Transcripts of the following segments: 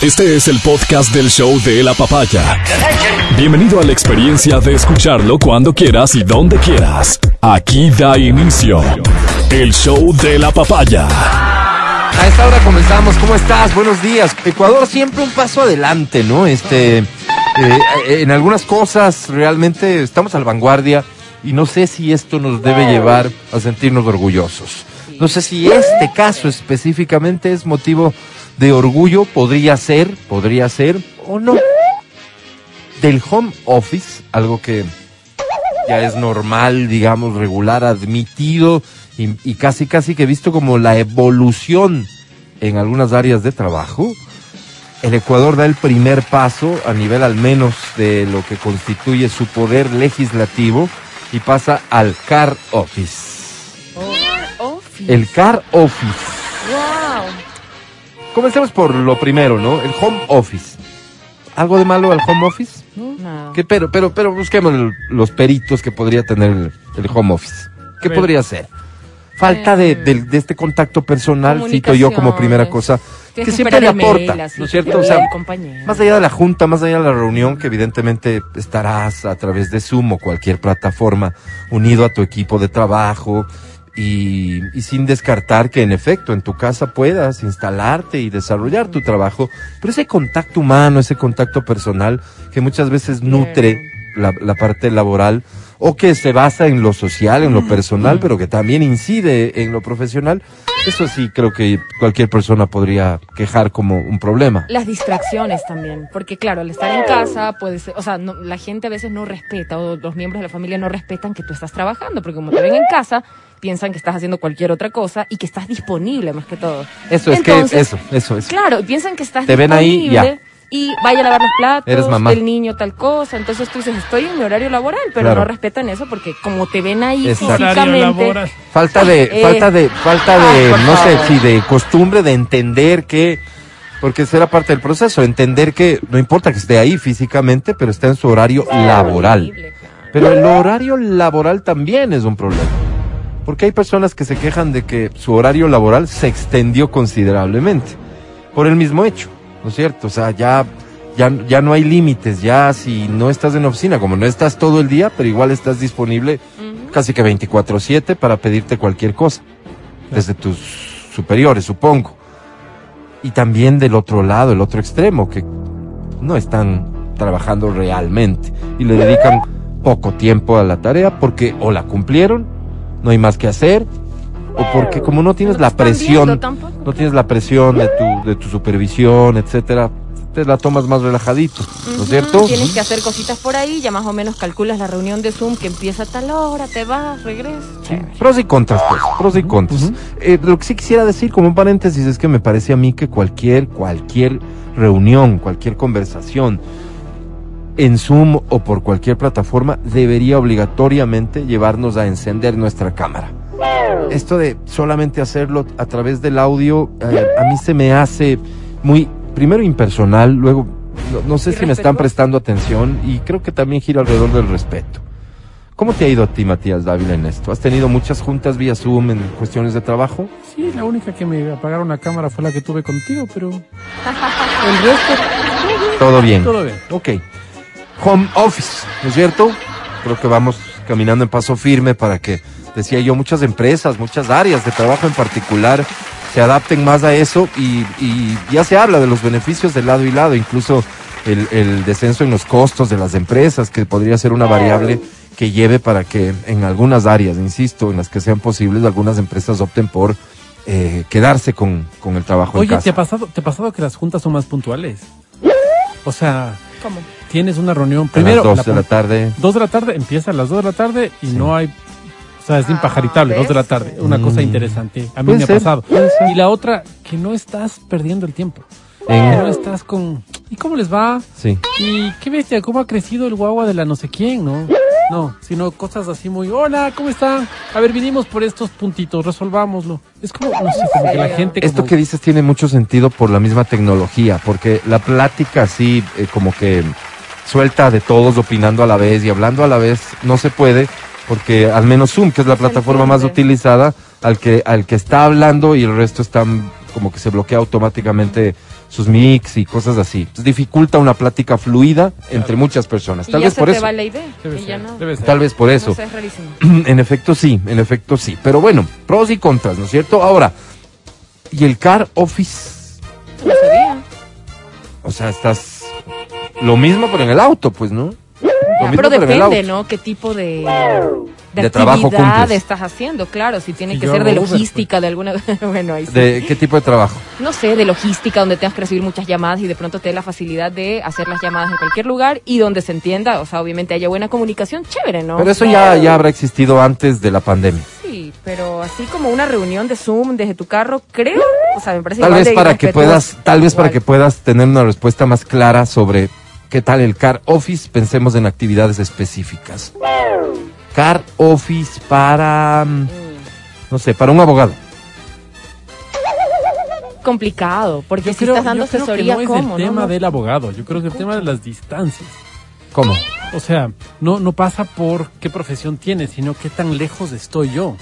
Este es el podcast del show de la papaya. Bienvenido a la experiencia de escucharlo cuando quieras y donde quieras. Aquí da inicio el show de la papaya. A esta hora comenzamos. ¿Cómo estás? Buenos días. Ecuador siempre un paso adelante, ¿no? Este, eh, en algunas cosas realmente estamos a la vanguardia y no sé si esto nos debe llevar a sentirnos orgullosos. No sé si este caso específicamente es motivo de orgullo, podría ser, podría ser o no. Del home office, algo que ya es normal, digamos, regular, admitido y, y casi, casi que visto como la evolución en algunas áreas de trabajo. El Ecuador da el primer paso a nivel al menos de lo que constituye su poder legislativo y pasa al car office. Office. El car office. Wow. Comencemos por lo primero, ¿no? El home office. ¿Algo de malo al home office? No. ¿Qué pero, pero, pero busquemos el- los peritos que podría tener el, el home office. ¿Qué Pero- podría ser? Falta de, Eh, de- de este contacto personal, cito yo como primera cosa, Tienes que que siempre le aporta, mail, así, ¿no es cierto? O sea, más allá de la junta, más allá de la reunión, que evidentemente estarás a través de Zoom o cualquier plataforma unido a tu equipo de trabajo y, y sin descartar que en efecto en tu casa puedas instalarte y desarrollar tu trabajo, pero ese contacto humano, ese contacto personal que muchas veces nutre la, la parte laboral o que se basa en lo social, en lo personal, pero que también incide en lo profesional, eso sí creo que cualquier persona podría quejar como un problema. Las distracciones también, porque claro, al estar en casa puede ser, o sea, no- la gente a veces no respeta o los miembros de la familia no respetan que tú estás trabajando, porque como te ven en casa, piensan que estás haciendo cualquier otra cosa y que estás disponible más que todo. Eso es Entonces, que eso, eso es. Claro, piensan que estás Te ven ahí, disponible ya. y vaya a lavar los platos, Eres mamá. del niño tal cosa, entonces tú dices, estoy en mi horario laboral, pero Claro. no respetan eso porque como te ven ahí físicamente, laboral. Falta de, Eh. falta de, falta de, Ay, no sé si de costumbre de entender que, porque será parte del proceso, entender que no importa que esté ahí físicamente, pero está en su horario laboral. horrible, claro. Pero el horario laboral también es un problema. Porque hay personas que se quejan de que su horario laboral se extendió considerablemente por el mismo hecho, ¿no es cierto? O sea, ya, ya, ya no hay límites, ya si no estás en oficina, como no estás todo el día, pero igual estás disponible casi que 24/7 para pedirte cualquier cosa, desde tus superiores, supongo. Y también del otro lado, el otro extremo, que no están trabajando realmente y le dedican poco tiempo a la tarea porque o la cumplieron, no hay más que hacer, o porque como no tienes No la presión, no tienes la presión de tu, de tu supervisión, etcétera, te la tomas más relajadito, ¿no Ujú, es cierto? Tienes que hacer cositas por ahí, ya más o menos calculas la reunión de Zoom que empieza a tal hora, te vas, regresas. Chévere. Pros y contras, pues, pros y contras. Eh, lo que sí quisiera decir como un paréntesis es que me parece a mí que cualquier, cualquier reunión, cualquier conversación en Zoom o por cualquier plataforma debería obligatoriamente llevarnos a encender nuestra cámara. Esto de solamente hacerlo a través del audio, eh, a mí se me hace muy, primero impersonal, luego no, no sé si me están prestando atención y creo que también gira alrededor del respeto. ¿Cómo te ha ido a ti, Matías Dávila, en esto? ¿Has tenido muchas juntas vía Zoom en cuestiones de trabajo? Sí, la única que me apagaron la cámara fue la que tuve contigo, pero el resto Todo bien. todo bien. Ok. Home office, ¿no es cierto? Creo que vamos caminando en paso firme para que, decía yo, muchas empresas, muchas áreas de trabajo en particular se adapten más a eso y, y ya se habla de los beneficios de lado y lado, incluso el, el descenso en los costos de las empresas, que podría ser una variable que lleve para que en algunas áreas, insisto, en las que sean posibles, algunas empresas opten por eh, quedarse con, con el trabajo en Oye, ¿te casa. ha, pasado, ¿te ha pasado que las juntas son más puntuales? O sea, ¿Cómo? Tienes una reunión a las primero. dos la de la tarde. dos de la tarde, empieza a las dos de la tarde y Sí. no hay. O sea, es Ah, impajaritable, dos de la tarde. Una Mm. cosa interesante. A mí me ha pasado. Y la otra, que no estás perdiendo el tiempo. En- Que no estás con. ¿Y cómo les va? Sí. Y qué bestia, cómo ha crecido el guagua de la no sé quién, ¿no? No, sino cosas así muy, hola, ¿cómo están? A ver, vinimos por estos puntitos, resolvámoslo. Es como, no sé, como que la gente Esto como- que dices tiene mucho sentido por la misma tecnología, porque la plática así eh, como que suelta de todos opinando a la vez y hablando a la vez no se puede, porque al menos Zoom, que es la plataforma más utilizada, al que, al que está hablando y el resto están como que se bloquea automáticamente sus mix y cosas así. Entonces, dificulta una plática fluida entre muchas personas. Tal vez por eso. Tal vez por eso. En efecto sí, en efecto sí. Pero bueno, pros y contras, ¿no es cierto? Ahora, ¿y el car office? No sabía. O sea, estás lo mismo pero en el auto, pues, ¿no? Lo mismo, Pero en el depende, auto. ¿no? ¿Qué tipo de, de, De trabajo cumples. estás haciendo? Claro, si tiene Si que ser de Uber, logística, de alguna... bueno, ahí sí. ¿De qué tipo de trabajo? No sé, de logística, donde tengas que recibir muchas llamadas y de pronto te dé la facilidad de hacer las llamadas en cualquier lugar y donde se entienda, o sea, obviamente haya buena comunicación, chévere, ¿no? Pero eso ya, ya habrá existido antes de la pandemia. Sí, pero así como una reunión de Zoom desde tu carro, creo, o sea, me parece Tal igual vez de para que puedas, tal vez para que puedas tener una respuesta más clara sobre qué tal el car office, pensemos en actividades específicas. Car office para, mm, no sé, para un abogado. complicado, porque Yo si creo, estás dando yo creo asesoría, que no ¿cómo? es el no? tema No. del abogado, yo creo que el tema de las distancias. ¿Cómo? O sea, no, no pasa por qué profesión tienes, sino qué tan lejos estoy yo.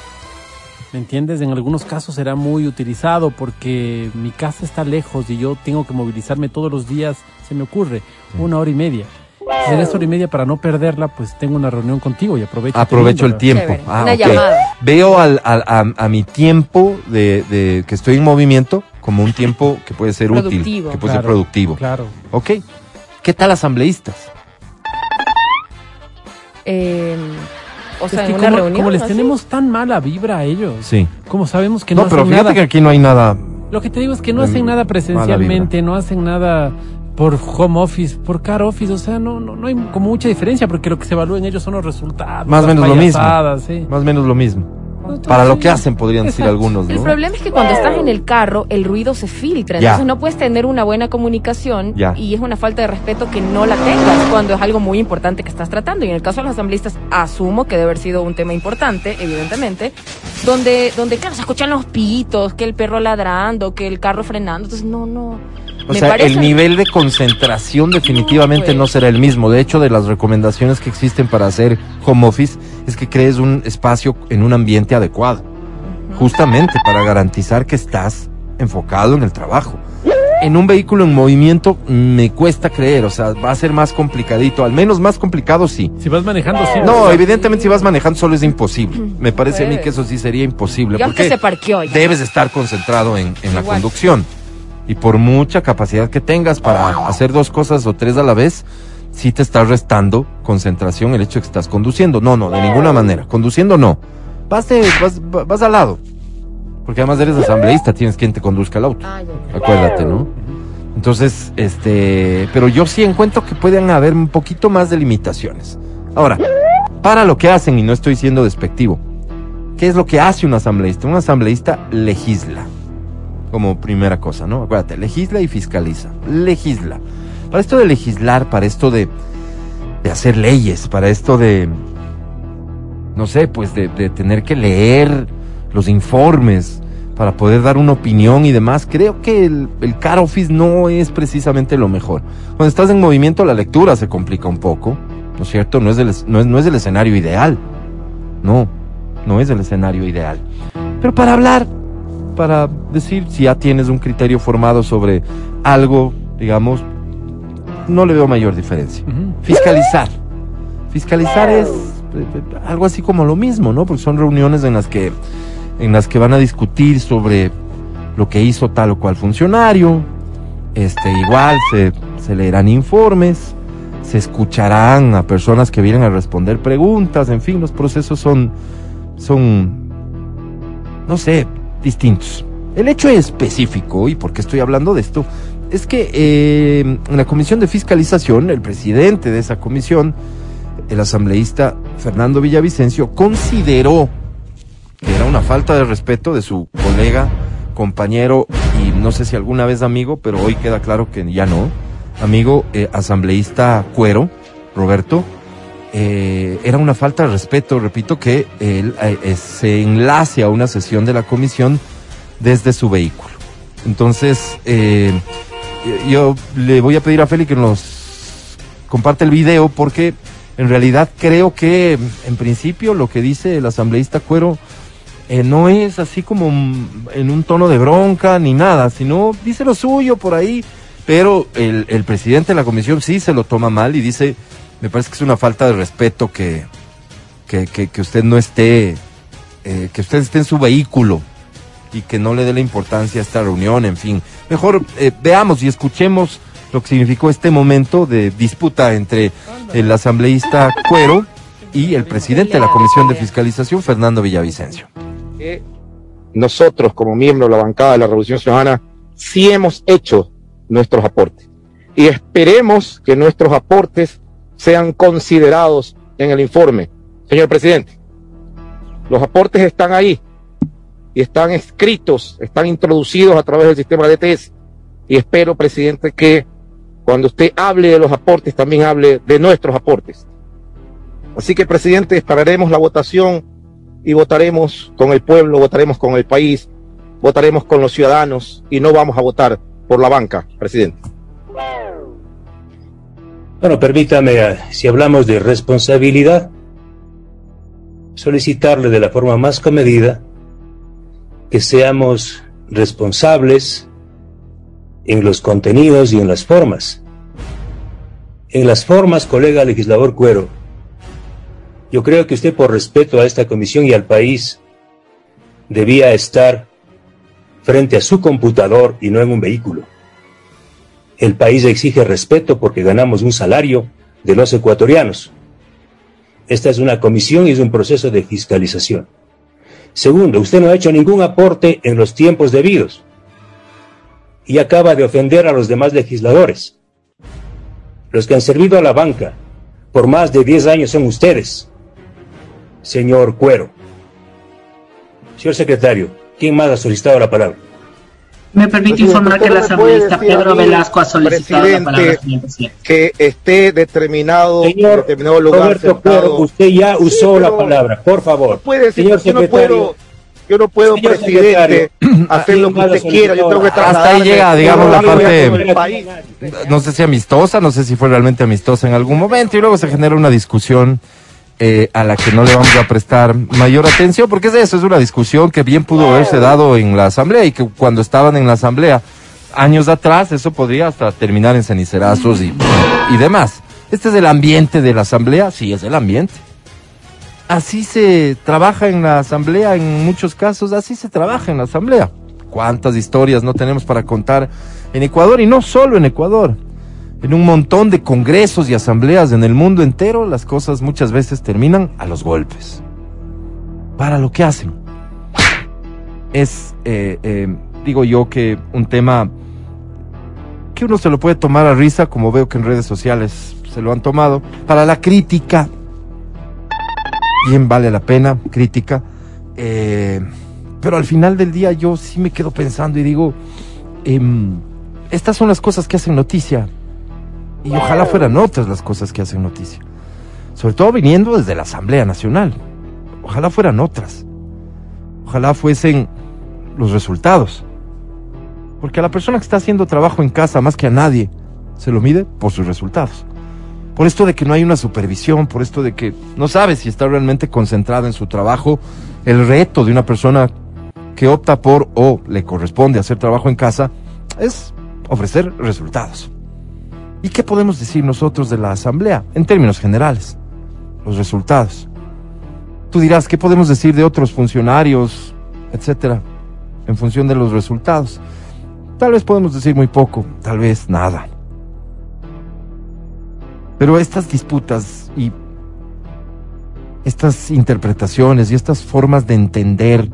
¿Me entiendes? En algunos casos será muy utilizado porque mi casa está lejos y yo tengo que movilizarme todos los días, se me ocurre, una hora y media. Si en esa hora y media para no perderla, pues tengo una reunión contigo y aprovecho. Aprovecho el tiempo. Ah, Una ok. llamada. Veo al, al- a, a mi tiempo de, de que estoy en movimiento como un tiempo que puede ser útil, Productivo. que puede ser productivo. Claro. Ok. ¿Qué tal asambleístas? Eh, o sea, es que en una como, reunión. como les tenemos tan mala vibra a ellos, Sí. como sabemos que no, No, pero hacen fíjate nada. que aquí no hay nada. Lo que te digo es que no hacen nada presencialmente, no hacen nada por home office, por car office, o sea, no, no, no hay como mucha diferencia porque lo que se evalúa en ellos son los resultados. Más o menos lo mismo. sí. Más o menos lo mismo. Para lo que hacen, podrían decir algunos, El ¿no? problema es que cuando estás en el carro, el ruido se filtra. Ya. Entonces no puedes tener una buena comunicación Ya. y es una falta de respeto que no la tengas cuando es algo muy importante que estás tratando. Y en el caso de los asambleístas, asumo que debe haber sido un tema importante, evidentemente, donde, donde claro, se escuchan los pitos, que el perro ladrando, que el carro frenando. Entonces, no, no. O Me sea, parece- el nivel de concentración definitivamente pues. no será el mismo. De hecho, de las recomendaciones que existen para hacer home office es que crees un espacio en un ambiente adecuado. Justamente para garantizar que estás enfocado en el trabajo. En un vehículo en movimiento me cuesta creer, o sea, va a ser más complicadito, al menos más complicado sí. Si vas manejando, sí. No, ¿verdad? evidentemente si vas manejando solo es imposible. Me parece a mí que eso sí sería imposible. Que Porque se parqueó ya. debes estar concentrado en, en la conducción. Y por mucha capacidad que tengas para hacer dos cosas o tres a la vez, sí te está restando concentración el hecho de que estás conduciendo. No, no, de ninguna manera. Conduciendo no. Vas, de- vas, vas al lado. Porque además eres asambleísta, tienes quien te conduzca el auto. Ah. Acuérdate, ¿no? Entonces, este, pero yo sí encuentro que pueden haber un poquito más de limitaciones. Ahora, para lo que hacen, y no estoy siendo despectivo, ¿qué es lo que hace un asambleísta? Un asambleísta legisla, como primera cosa, ¿no? Acuérdate, legisla y fiscaliza. Legisla. Para esto de legislar, para esto de, de hacer leyes, para esto de, no sé, pues de, tener que leer los informes para poder dar una opinión y demás, creo que el, car office no es precisamente lo mejor. Cuando estás en movimiento la lectura se complica un poco, ¿no es cierto? No es el, no es, no es el escenario ideal. No, no es el escenario ideal. Pero para hablar, para decir si ya tienes un criterio formado sobre algo, digamos, no le veo mayor diferencia. Fiscalizar. Fiscalizar es eh, eh, algo así como lo mismo, ¿no? Porque son reuniones en las que en las que van a discutir sobre lo que hizo tal o cual funcionario. Este, igual se, se leerán informes, se escucharán a personas que vienen a responder preguntas, en fin, los procesos son son no sé, distintos. El hecho específico, y por qué estoy hablando de esto, es que eh, en la comisión de fiscalización, el presidente de esa comisión, el asambleísta Fernando Villavicencio, consideró que era una falta de respeto de su colega, compañero y no sé si alguna vez amigo, pero hoy queda claro que ya no, amigo eh, asambleísta Cuero, Roberto, eh, era una falta de respeto, repito, que él se enlace a una sesión de la comisión desde su vehículo. Entonces, yo le voy a pedir a Feli que nos comparte el video porque en realidad creo que en principio lo que dice el asambleísta Cuero eh, no es así como en un tono de bronca ni nada, sino dice lo suyo por ahí, pero el, el presidente de la comisión sí se lo toma mal y dice, me parece que es una falta de respeto que, que, que, que usted no esté, eh, que usted esté en su vehículo y que no le dé la importancia a esta reunión, en fin. Mejor eh, veamos y escuchemos lo que significó este momento de disputa entre el asambleísta Cuero y el presidente de la Comisión de Fiscalización, Fernando Villavicencio. nosotros como miembros de la bancada de la Revolución Ciudadana sí hemos hecho nuestros aportes y esperemos que nuestros aportes sean considerados en el informe. Señor presidente, los aportes están ahí y están escritos, están introducidos a través del sistema DTS y espero, presidente, que cuando usted hable de los aportes también hable de nuestros aportes. Así que, presidente, esperaremos la votación y votaremos con el pueblo, votaremos con el país, votaremos con los ciudadanos y no vamos a votar por la banca, presidente. Bueno, permítame, eh, si hablamos de responsabilidad, solicitarle de la forma más comedida que seamos responsables en los contenidos y en las formas. En las formas, colega legislador Cuero, yo creo que usted por respeto a esta comisión y al país debía estar frente a su computador y no en un vehículo. El país exige respeto porque ganamos un salario de los ecuatorianos. Esta es una comisión y es un proceso de fiscalización. Segundo, usted no ha hecho ningún aporte en los tiempos debidos y acaba de ofender a los demás legisladores. Los que han servido a la banca por más de 10 años son ustedes, señor Cuero. Señor secretario, ¿quién más ha solicitado la palabra? Me permite informar que el ¿cómo me puede asambleísta Pedro Velasco ha solicitado la palabra, presidente, señor presidente. Que esté determinado, Señor determinado lugar Roberto Cuero, sentado. usted ya usó Sí, la palabra, por favor. No puede decir, Señor yo no secretario, puedo, yo no puedo, Señor presidente, hacer lo que ¿quién más usted quiera. Yo tengo que solicitado? Hasta ahí llega, digamos, la parte- el país. no sé si amistosa, no sé si fue realmente amistosa en algún momento y luego se genera una discusión eh, a la que no le vamos a prestar mayor atención porque es eso, es una discusión que bien pudo haberse dado en la asamblea y que cuando estaban en la asamblea años atrás eso podría hasta terminar en cenicerazos y, y demás. Este es el ambiente de la asamblea, sí, es el ambiente. Así se trabaja en la asamblea, en muchos casos, así se trabaja en la asamblea. ¿Cuántas historias no tenemos para contar en Ecuador y no solo en Ecuador? En un montón de congresos y asambleas en el mundo entero, las cosas muchas veces terminan a los golpes. Para lo que hacen. Es, eh, eh, digo yo, que un tema que uno se lo puede tomar a risa, como veo que en redes sociales se lo han tomado. Para la crítica, bien vale la pena, crítica. eh, pero al final del día yo sí me quedo pensando y digo, em, estas son las cosas que hacen noticia. Y ojalá fueran otras las cosas que hacen noticia. Sobre todo viniendo desde la Asamblea Nacional. Ojalá fueran otras. Ojalá fuesen los resultados. Porque a la persona que está haciendo trabajo en casa más que a nadie se lo mide por sus resultados. Por esto de que no hay una supervisión, por esto de que no sabe si está realmente concentrada en su trabajo. El reto de una persona que opta por o le corresponde hacer trabajo en casa es ofrecer resultados. ¿Y qué podemos decir nosotros de la Asamblea en términos generales? Los resultados. Tú dirás, ¿qué podemos decir de otros funcionarios, etcétera, en función de los resultados? Tal vez podemos decir muy poco, tal vez nada. Pero estas disputas y estas interpretaciones y estas formas de entender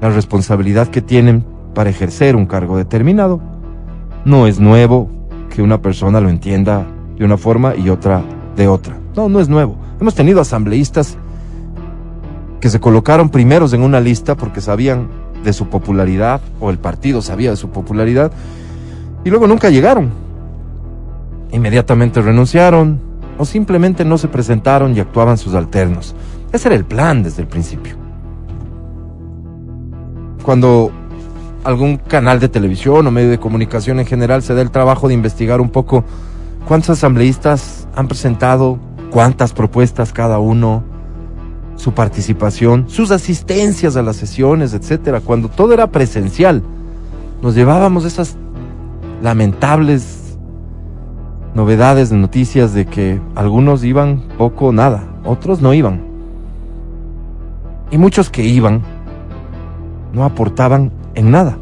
la responsabilidad que tienen para ejercer un cargo determinado, no es nuevo que una persona lo entienda de una forma y otra de otra. No, no es nuevo. Hemos tenido asambleístas que se colocaron primeros en una lista porque sabían de su popularidad o el partido sabía de su popularidad y luego nunca llegaron. Inmediatamente renunciaron o simplemente no se presentaron y actuaban sus alternos. Ese era el plan desde el principio. Cuando algún canal de televisión o medio de comunicación en general se da el trabajo de investigar un poco cuántos asambleístas han presentado, cuántas propuestas cada uno, su participación, sus asistencias a las sesiones, etcétera. Cuando todo era presencial, nos llevábamos esas lamentables novedades de noticias de que algunos iban poco o nada, otros no iban. Y muchos que iban no aportaban en nada.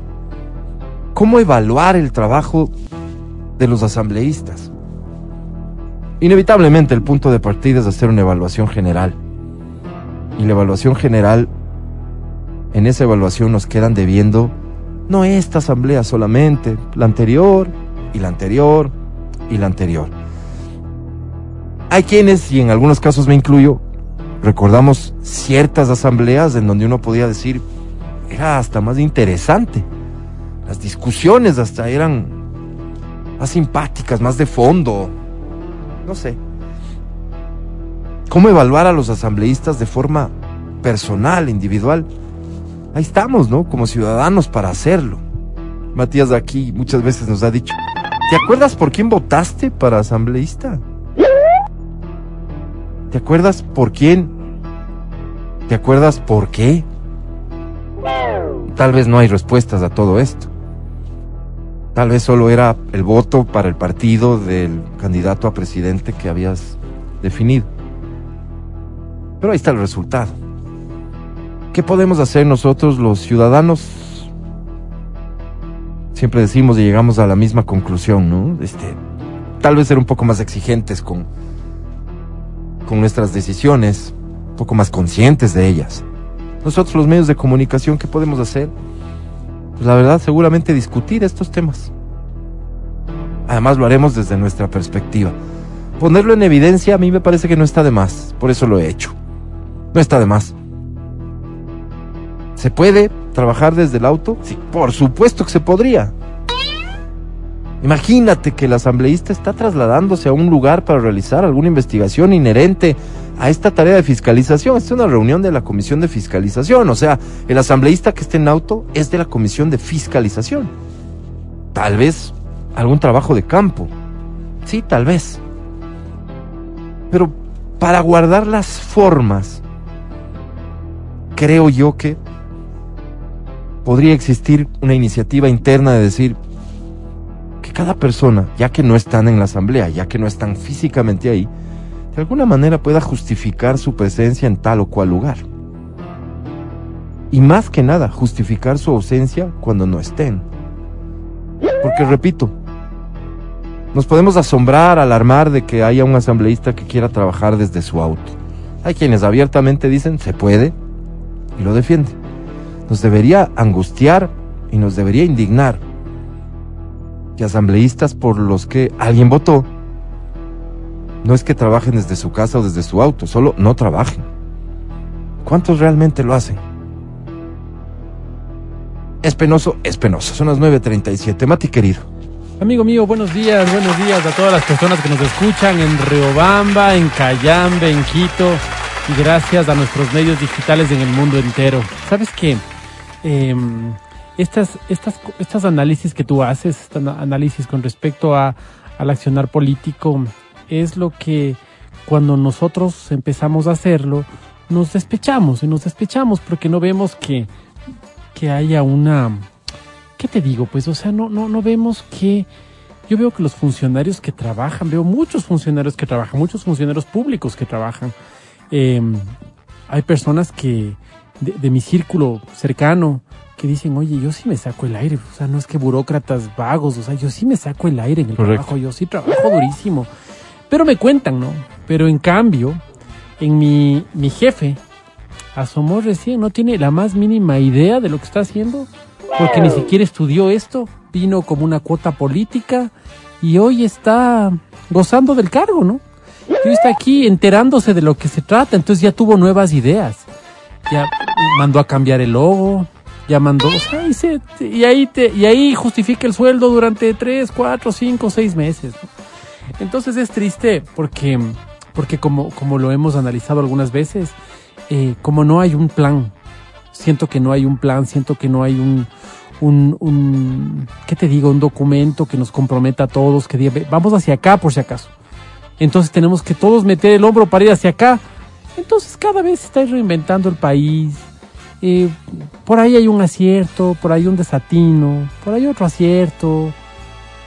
¿Cómo evaluar el trabajo de los asambleístas? Inevitablemente el punto de partida es hacer una evaluación general. Y la evaluación general, en esa evaluación nos quedan debiendo no esta asamblea solamente, la anterior y la anterior y la anterior. Hay quienes, y en algunos casos me incluyo, recordamos ciertas asambleas en donde uno podía decir, era hasta más interesante. Las discusiones hasta eran más simpáticas, más de fondo. No sé. ¿Cómo evaluar a los asambleístas de forma personal, individual? Ahí estamos, ¿no? Como ciudadanos para hacerlo. Matías aquí muchas veces nos ha dicho, ¿te acuerdas por quién votaste para asambleísta? ¿Te acuerdas por quién? ¿Te acuerdas por qué? Tal vez no hay respuestas a todo esto. Tal vez solo era el voto para el partido del candidato a presidente que habías definido. Pero ahí está el resultado. ¿Qué podemos hacer nosotros los ciudadanos? Siempre decimos y llegamos a la misma conclusión, ¿no? Este, tal vez ser un poco más exigentes con, con nuestras decisiones, un poco más conscientes de ellas. Nosotros los medios de comunicación, ¿qué podemos hacer? Pues la verdad, seguramente discutir estos temas. Además lo haremos desde nuestra perspectiva. Ponerlo en evidencia a mí me parece que no está de más, por eso lo he hecho. No está de más. ¿Se puede trabajar desde el auto? Sí, por supuesto que se podría. Imagínate que el asambleísta está trasladándose a un lugar para realizar alguna investigación inherente a esta tarea de fiscalización. Esta es una reunión de la Comisión de Fiscalización. O sea, el asambleísta que esté en auto es de la Comisión de Fiscalización. Tal vez algún trabajo de campo. Sí, tal vez. Pero para guardar las formas, creo yo que podría existir una iniciativa interna de decir que cada persona, ya que no están en la asamblea, ya que no están físicamente ahí, de alguna manera pueda justificar su presencia en tal o cual lugar. Y más que nada, justificar su ausencia cuando no estén. Porque repito, nos podemos asombrar, alarmar de que haya un asambleísta que quiera trabajar desde su auto. Hay quienes abiertamente dicen se puede y lo defienden nos debería angustiar y nos debería indignar que asambleístas por los que alguien votó no es que trabajen desde su casa o desde su auto, solo no trabajen. ¿Cuántos realmente lo hacen? Es penoso, es penoso. Son las 9.37. Mati querido. Amigo mío, buenos días, buenos días a todas las personas que nos escuchan en Riobamba, en Cayambe, en Quito y gracias a nuestros medios digitales en el mundo entero. ¿Sabes qué? eh, estas, estas, estas análisis que tú haces, este análisis con respecto a, al accionar político, es lo que cuando nosotros empezamos a hacerlo, nos despechamos y nos despechamos porque no vemos que, que haya una... ¿Qué te digo? Pues, o sea, no, no, no vemos que... Yo veo que los funcionarios que trabajan, veo muchos funcionarios que trabajan, muchos funcionarios públicos que trabajan. Eh, hay personas que, de, mi círculo cercano que dicen, oye, yo sí me saco el aire. O sea, no es que burócratas vagos, o sea, yo sí me saco el aire en el trabajo, yo sí trabajo durísimo. Pero me cuentan, ¿no? Pero en cambio, en mi, mi jefe asomó recién, no tiene la más mínima idea de lo que está haciendo, porque ni siquiera estudió esto, vino como una cuota política y hoy está gozando del cargo, ¿no? Y hoy está aquí enterándose de lo que se trata, entonces ya tuvo nuevas ideas ya mandó a cambiar el logo, ya mandó, o sea, y, y, ahí te, y ahí justifica el sueldo durante tres, cuatro, cinco, seis meses. Entonces es triste porque, porque como, como lo hemos analizado algunas veces, eh, como no hay un plan, siento que no hay un plan, siento que no hay un, un, ¿qué te digo? Un documento que nos comprometa a todos, que diga, vamos hacia acá por si acaso. Entonces tenemos que todos meter el hombro para ir hacia acá entonces cada vez se está reinventando el país. Eh, por ahí hay un acierto, por ahí un desatino, por ahí otro acierto.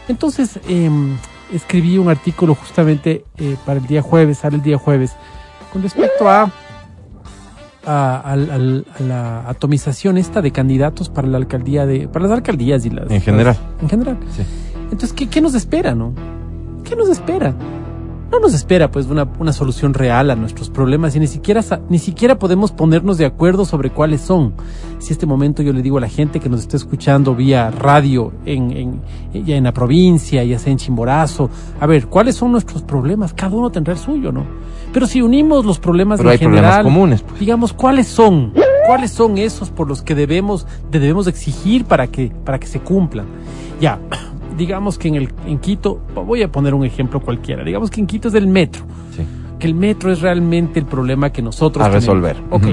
Entonces, em, escribí un artículo justamente eh, para el día jueves, sale el día jueves, con respecto a, a, la atomización esta de candidatos para la alcaldía de, para las alcaldías y las En general. las- en general. Sí. Entonces, ¿qué, qué nos espera, no? ¿Qué nos espera? No nos espera pues una, una solución real a nuestros problemas y ni siquiera ni siquiera podemos ponernos de acuerdo sobre cuáles son. Si este momento yo le digo a la gente que nos está escuchando vía radio en, en, ya en la provincia, ya sea en Chimborazo, a ver, ¿cuáles son nuestros problemas? Cada uno tendrá el suyo, ¿no? Pero si unimos los problemas Pero en hay problemas general, comunes, pues. digamos, ¿cuáles son? ¿Cuáles son esos por los que debemos, de- debemos exigir para que, para que se cumplan? Ya, digamos que en, el, en Quito, voy a poner un ejemplo cualquiera, digamos que en Quito es del metro, Sí. que el metro es realmente el problema que nosotros A tenemos. resolver. Ok.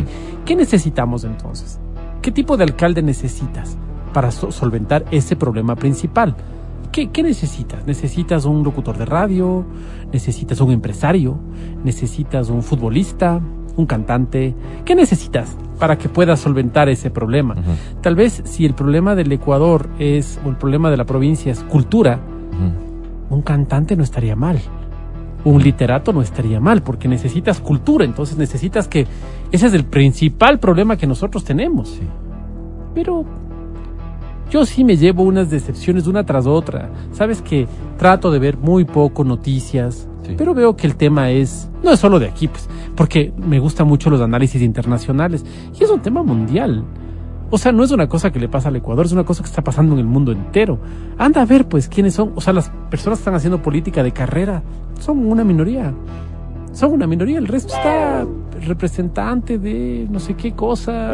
¿qué necesitamos entonces? ¿Qué tipo de alcalde necesitas para so- solventar ese problema principal? ¿Qué, ¿Qué necesitas? ¿Necesitas un locutor de radio? ¿Necesitas un empresario? ¿Necesitas un futbolista? ¿Un cantante? ¿Qué necesitas para que puedas solventar ese problema? Tal vez si el problema del Ecuador es, o el problema de la provincia es cultura, un cantante no estaría mal. Un literato no estaría mal, porque necesitas cultura, entonces necesitas que... Ese es el principal problema que nosotros tenemos. Sí. Pero yo sí me llevo unas decepciones una tras otra. Sabes que trato de ver muy poco noticias, Pero veo que el tema es... No es solo de aquí, pues, porque me gustan mucho los análisis internacionales. Y es un tema mundial. O sea, no es una cosa que le pasa al Ecuador, es una cosa que está pasando en el mundo entero. Anda a ver, pues, quiénes son. O sea, las personas que están haciendo política de carrera son una minoría. Son una minoría. El resto está representante de no sé qué cosa.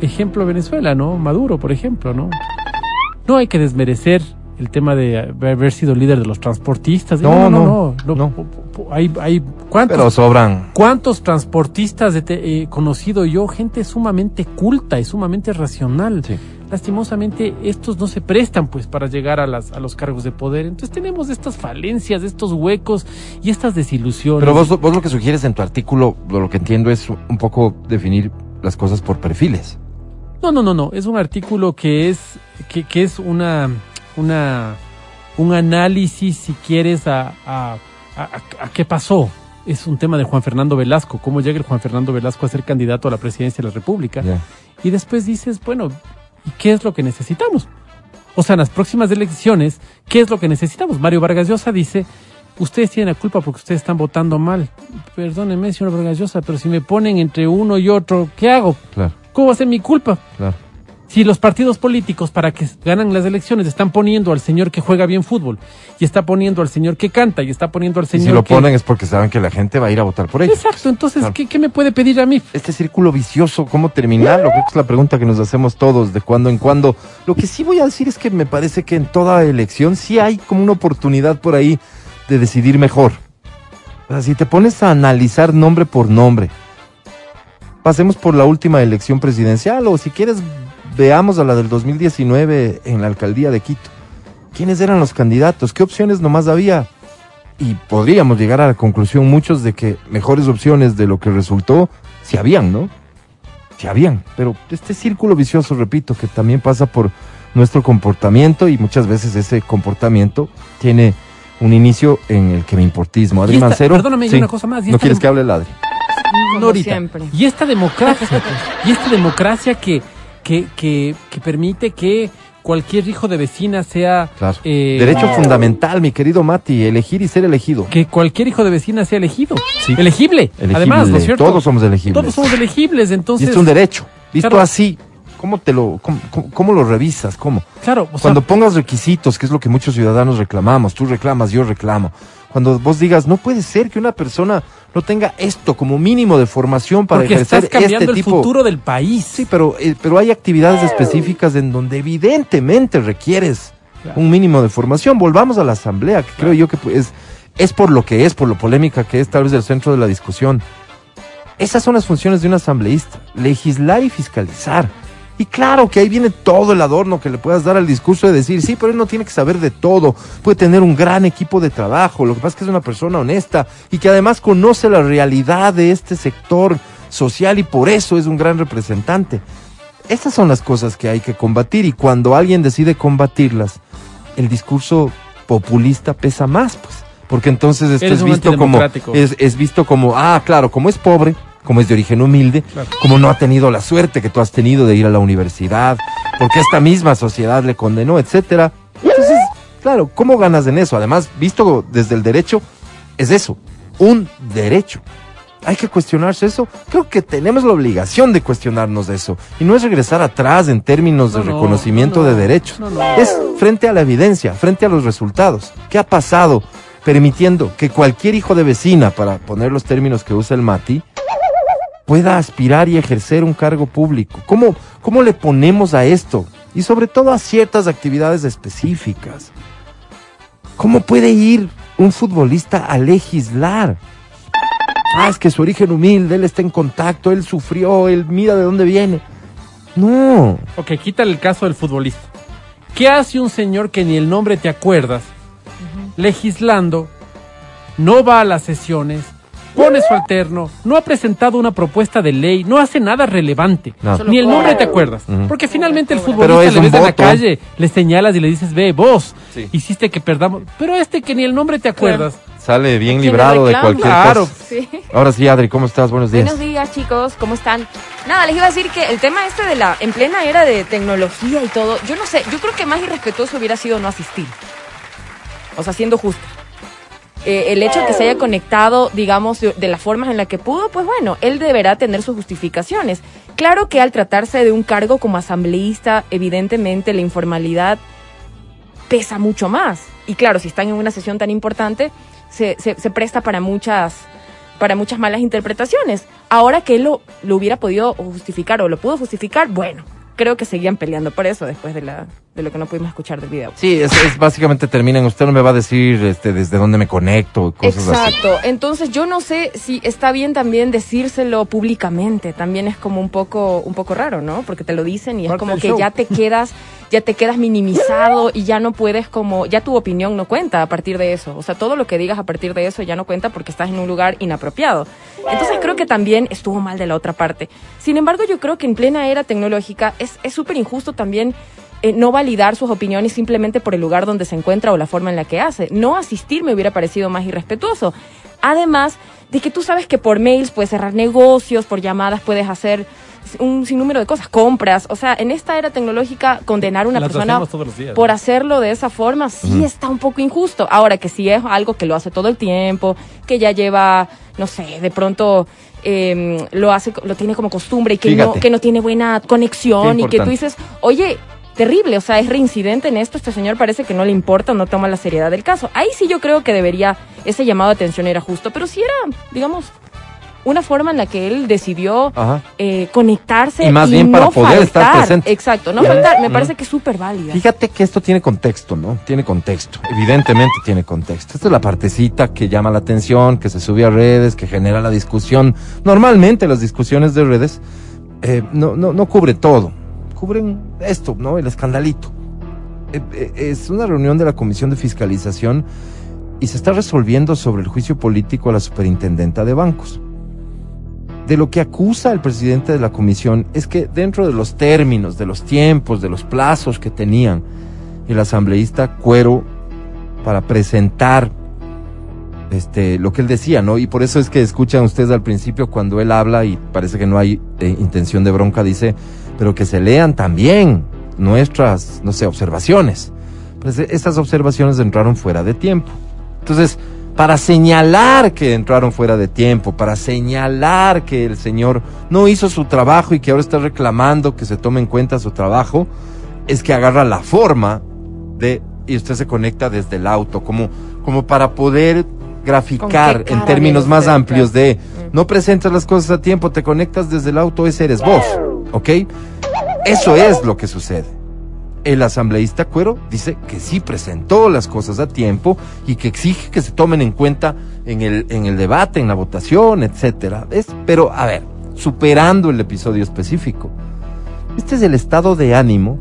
Ejemplo Venezuela, ¿no? Maduro, por ejemplo, ¿no? No hay que desmerecer el tema de haber sido líder de los transportistas. No, no, no. no, Hay, hay, ¿cuántos, Pero sobran. ¿Cuántos transportistas he he conocido yo? Gente sumamente culta y sumamente racional. Sí. Lastimosamente, estos no se prestan pues para llegar a, las, a los cargos de poder. Entonces tenemos estas falencias, estos huecos y estas desilusiones. Pero vos, vos lo que sugieres en tu artículo, lo lo que entiendo es un poco definir las cosas por perfiles. No, no, no, no. Es un artículo que es, que, que es una, una, un análisis, si quieres, a, a, a- a qué pasó. Es un tema de Juan Fernando Velasco, cómo llega el Juan Fernando Velasco a ser candidato a la presidencia de la República. Y después dices, bueno, ¿y qué es lo que necesitamos? O sea, en las próximas elecciones, ¿qué es lo que necesitamos? Mario Vargas Llosa dice, ustedes tienen la culpa porque ustedes están votando mal. Perdónenme, señor Vargas Llosa, pero si me ponen entre uno y otro, ¿qué hago? Claro, ¿Cómo va a ser mi culpa? claro. Si los partidos políticos para que ganan las elecciones están poniendo al señor que juega bien fútbol y está poniendo al señor que canta y está poniendo al Y señor si lo que... ponen es porque saben que la gente va a ir a votar por ellos. Exacto, entonces, Claro. ¿qué, qué me puede pedir a mí? Este círculo vicioso, ¿cómo terminarlo? Creo que es la pregunta que nos hacemos todos de cuando en cuando. Lo que sí voy a decir es que me parece que en toda elección sí hay como una oportunidad por ahí de decidir mejor. O sea, si te pones a analizar nombre por nombre, pasemos por la última elección presidencial o si quieres veamos a la del 2019 en la alcaldía de Quito. ¿Quiénes eran los candidatos? ¿Qué opciones nomás había? Y podríamos llegar a la conclusión muchos de que mejores opciones de lo que resultó, sí habían, ¿no? Sí habían. Pero este círculo vicioso, repito, que también pasa por nuestro comportamiento y muchas veces ese comportamiento tiene un inicio en el que me importismo. Adri esta- Mancero. perdóname, y sí. una cosa más, y ¿No quieres que hable el Adri? Como No ahorita. siempre. Y esta democracia, y esta democracia que, que, que, que permite que cualquier hijo de vecina sea... Claro. eh, Derecho fundamental, mi querido Mati, elegir y ser elegido. Que cualquier hijo de vecina sea elegido. Sí. Elegible, Elegible. además, ¿no es cierto? Todos somos elegibles. Todos somos elegibles, Y entonces... es un derecho. Visto Claro. así, ¿cómo te lo, cómo, cómo- cómo lo revisas? ¿Cómo? Claro, o sea, Cuando pongas requisitos, que es lo que muchos ciudadanos reclamamos, tú reclamas, yo reclamo. Cuando vos digas, no puede ser que una persona no tenga esto como mínimo de formación para porque ejercer estás cambiando este el tipo. futuro del país. Sí, pero, eh, pero hay actividades específicas en donde evidentemente requieres Claro. un mínimo de formación. Volvamos a la asamblea, que creo yo que es, es por lo que es, por lo polémica que es, tal vez el centro de la discusión. Esas son las funciones de un asambleísta, legislar y fiscalizar. Y claro que ahí viene todo el adorno que le puedas dar al discurso de decir, sí, pero él no tiene que saber de todo, puede tener un gran equipo de trabajo, lo que pasa es que es una persona honesta y que además conoce la realidad de este sector social y por eso es un gran representante. Estas son las cosas que hay que combatir y cuando alguien decide combatirlas, el discurso populista pesa más, pues. Porque entonces esto es visto como, es, es visto como, ah, claro, como es pobre, como es de origen humilde, Claro. como no ha tenido la suerte que tú has tenido de ir a la universidad, porque esta misma sociedad le condenó, etcétera. Entonces, claro, ¿cómo ganas en eso? Además, visto desde el derecho, es eso, un derecho. Hay que cuestionarse eso. Creo que tenemos la obligación de cuestionarnos de eso. Y no es regresar atrás en términos de No, no, reconocimiento no, no. de derechos. No, no. Es frente a la evidencia, frente a los resultados. ¿Qué ha pasado permitiendo que cualquier hijo de vecina, para poner los términos que usa el Mati, pueda aspirar y ejercer un cargo público? ¿Cómo, cómo le ponemos a esto? Y sobre todo a ciertas actividades específicas. ¿Cómo puede ir un futbolista a legislar? Ah, es que su origen humilde, él está en contacto, él sufrió, él mira de dónde viene. No. Ok, quítale el caso del futbolista. ¿Qué hace un señor que ni el nombre te acuerdas, legislando, no va a las sesiones, pone su alterno, no ha presentado una propuesta de ley, no hace nada relevante, No. Ni el nombre te acuerdas? Porque finalmente el futbolista le ves en la calle, le señalas y le dices, ve, vos, Sí. hiciste que perdamos. Pero este que ni el nombre te acuerdas, Sale bien ¿A quién le librado de cualquier Claro. cosa. Sí. Ahora sí, Adri, ¿cómo estás? Buenos días. Buenos días, chicos, ¿cómo están? Nada, les iba a decir que el tema este de la, en plena era de tecnología y todo, yo no sé, yo creo que más irrespetuoso hubiera sido no asistir. O sea, siendo justo. Eh, el hecho de que se haya conectado, digamos, de, de la forma en la que pudo, pues bueno, él deberá tener sus justificaciones. Claro que al tratarse de un cargo como asambleísta, evidentemente la informalidad pesa mucho más. Y claro, si están en una sesión tan importante, se, se, se presta para muchas, para muchas malas interpretaciones. Ahora que él lo, lo hubiera podido justificar o lo pudo justificar, bueno, creo que seguían peleando por eso después de, la, de lo que no pudimos escuchar del video. Sí, es, es básicamente termina en usted no me va a decir este, desde dónde me conecto, cosas así. Exacto. Entonces yo no sé si está bien también decírselo públicamente. También es como un poco, un poco raro, ¿no? Porque te lo dicen y es como que show. ya te quedas, ya te quedas minimizado y ya no puedes como, ya tu opinión no cuenta a partir de eso. O sea, todo lo que digas a partir de eso ya no cuenta porque estás en un lugar inapropiado. Entonces creo que también estuvo mal de la otra parte. Sin embargo, yo creo que en plena era tecnológica es súper injusto también eh, no validar sus opiniones simplemente por el lugar donde se encuentra o la forma en la que hace. No asistir me hubiera parecido más irrespetuoso. Además de que tú sabes que por mails puedes cerrar negocios, por llamadas puedes hacer un sinnúmero de cosas, compras. O sea, en esta era tecnológica, condenar a una Las persona días, por hacerlo de esa forma sí está un poco injusto. Ahora que si es algo que lo hace todo el tiempo, que ya lleva, no sé, de pronto eh, lo hace, lo tiene como costumbre y que no, que no tiene buena conexión y que tú dices, oye, terrible, o sea, es reincidente en esto, este señor parece que no le importa, no toma la seriedad del caso. Ahí sí yo creo que debería, ese llamado de atención era justo, pero si era, digamos, una forma en la que él decidió eh, conectarse Y más bien no para poder estar presente. Exacto, no faltar, me parece que es súper válida. Fíjate que esto tiene contexto, ¿no? Tiene contexto. Evidentemente tiene contexto. Esta es la partecita que llama la atención, que se sube a redes, que genera la discusión. Normalmente las discusiones de redes eh, no, no, no cubre todo. Cubren esto, ¿no? El escandalito. Eh, eh, es una reunión de la Comisión de Fiscalización y se está resolviendo sobre el juicio político a la superintendenta de bancos. De lo que acusa el presidente de la comisión es que dentro de los términos, de los tiempos, de los plazos que tenían, el asambleísta Cuero para presentar este lo que él decía, ¿no? Y por eso es que escuchan ustedes al principio cuando él habla y parece que no hay eh, intención de bronca, dice, pero que se lean también nuestras, no sé, observaciones. Pues eh, esas observaciones entraron fuera de tiempo. Entonces, para señalar que entraron fuera de tiempo, para señalar que el señor no hizo su trabajo y que ahora está reclamando que se tome en cuenta su trabajo, es que agarra la forma de y usted se conecta desde el auto, como, como para poder graficar ¿Con qué en términos más amplios de Mm. no presentas las cosas a tiempo, te conectas desde el auto, ese eres vos, ¿ok? Eso es lo que sucede. El asambleísta Cuero dice que sí presentó las cosas a tiempo y que exige que se tomen en cuenta en el, en el debate, en la votación, etcétera. Es, pero, a ver, superando el episodio específico. Este es el estado de ánimo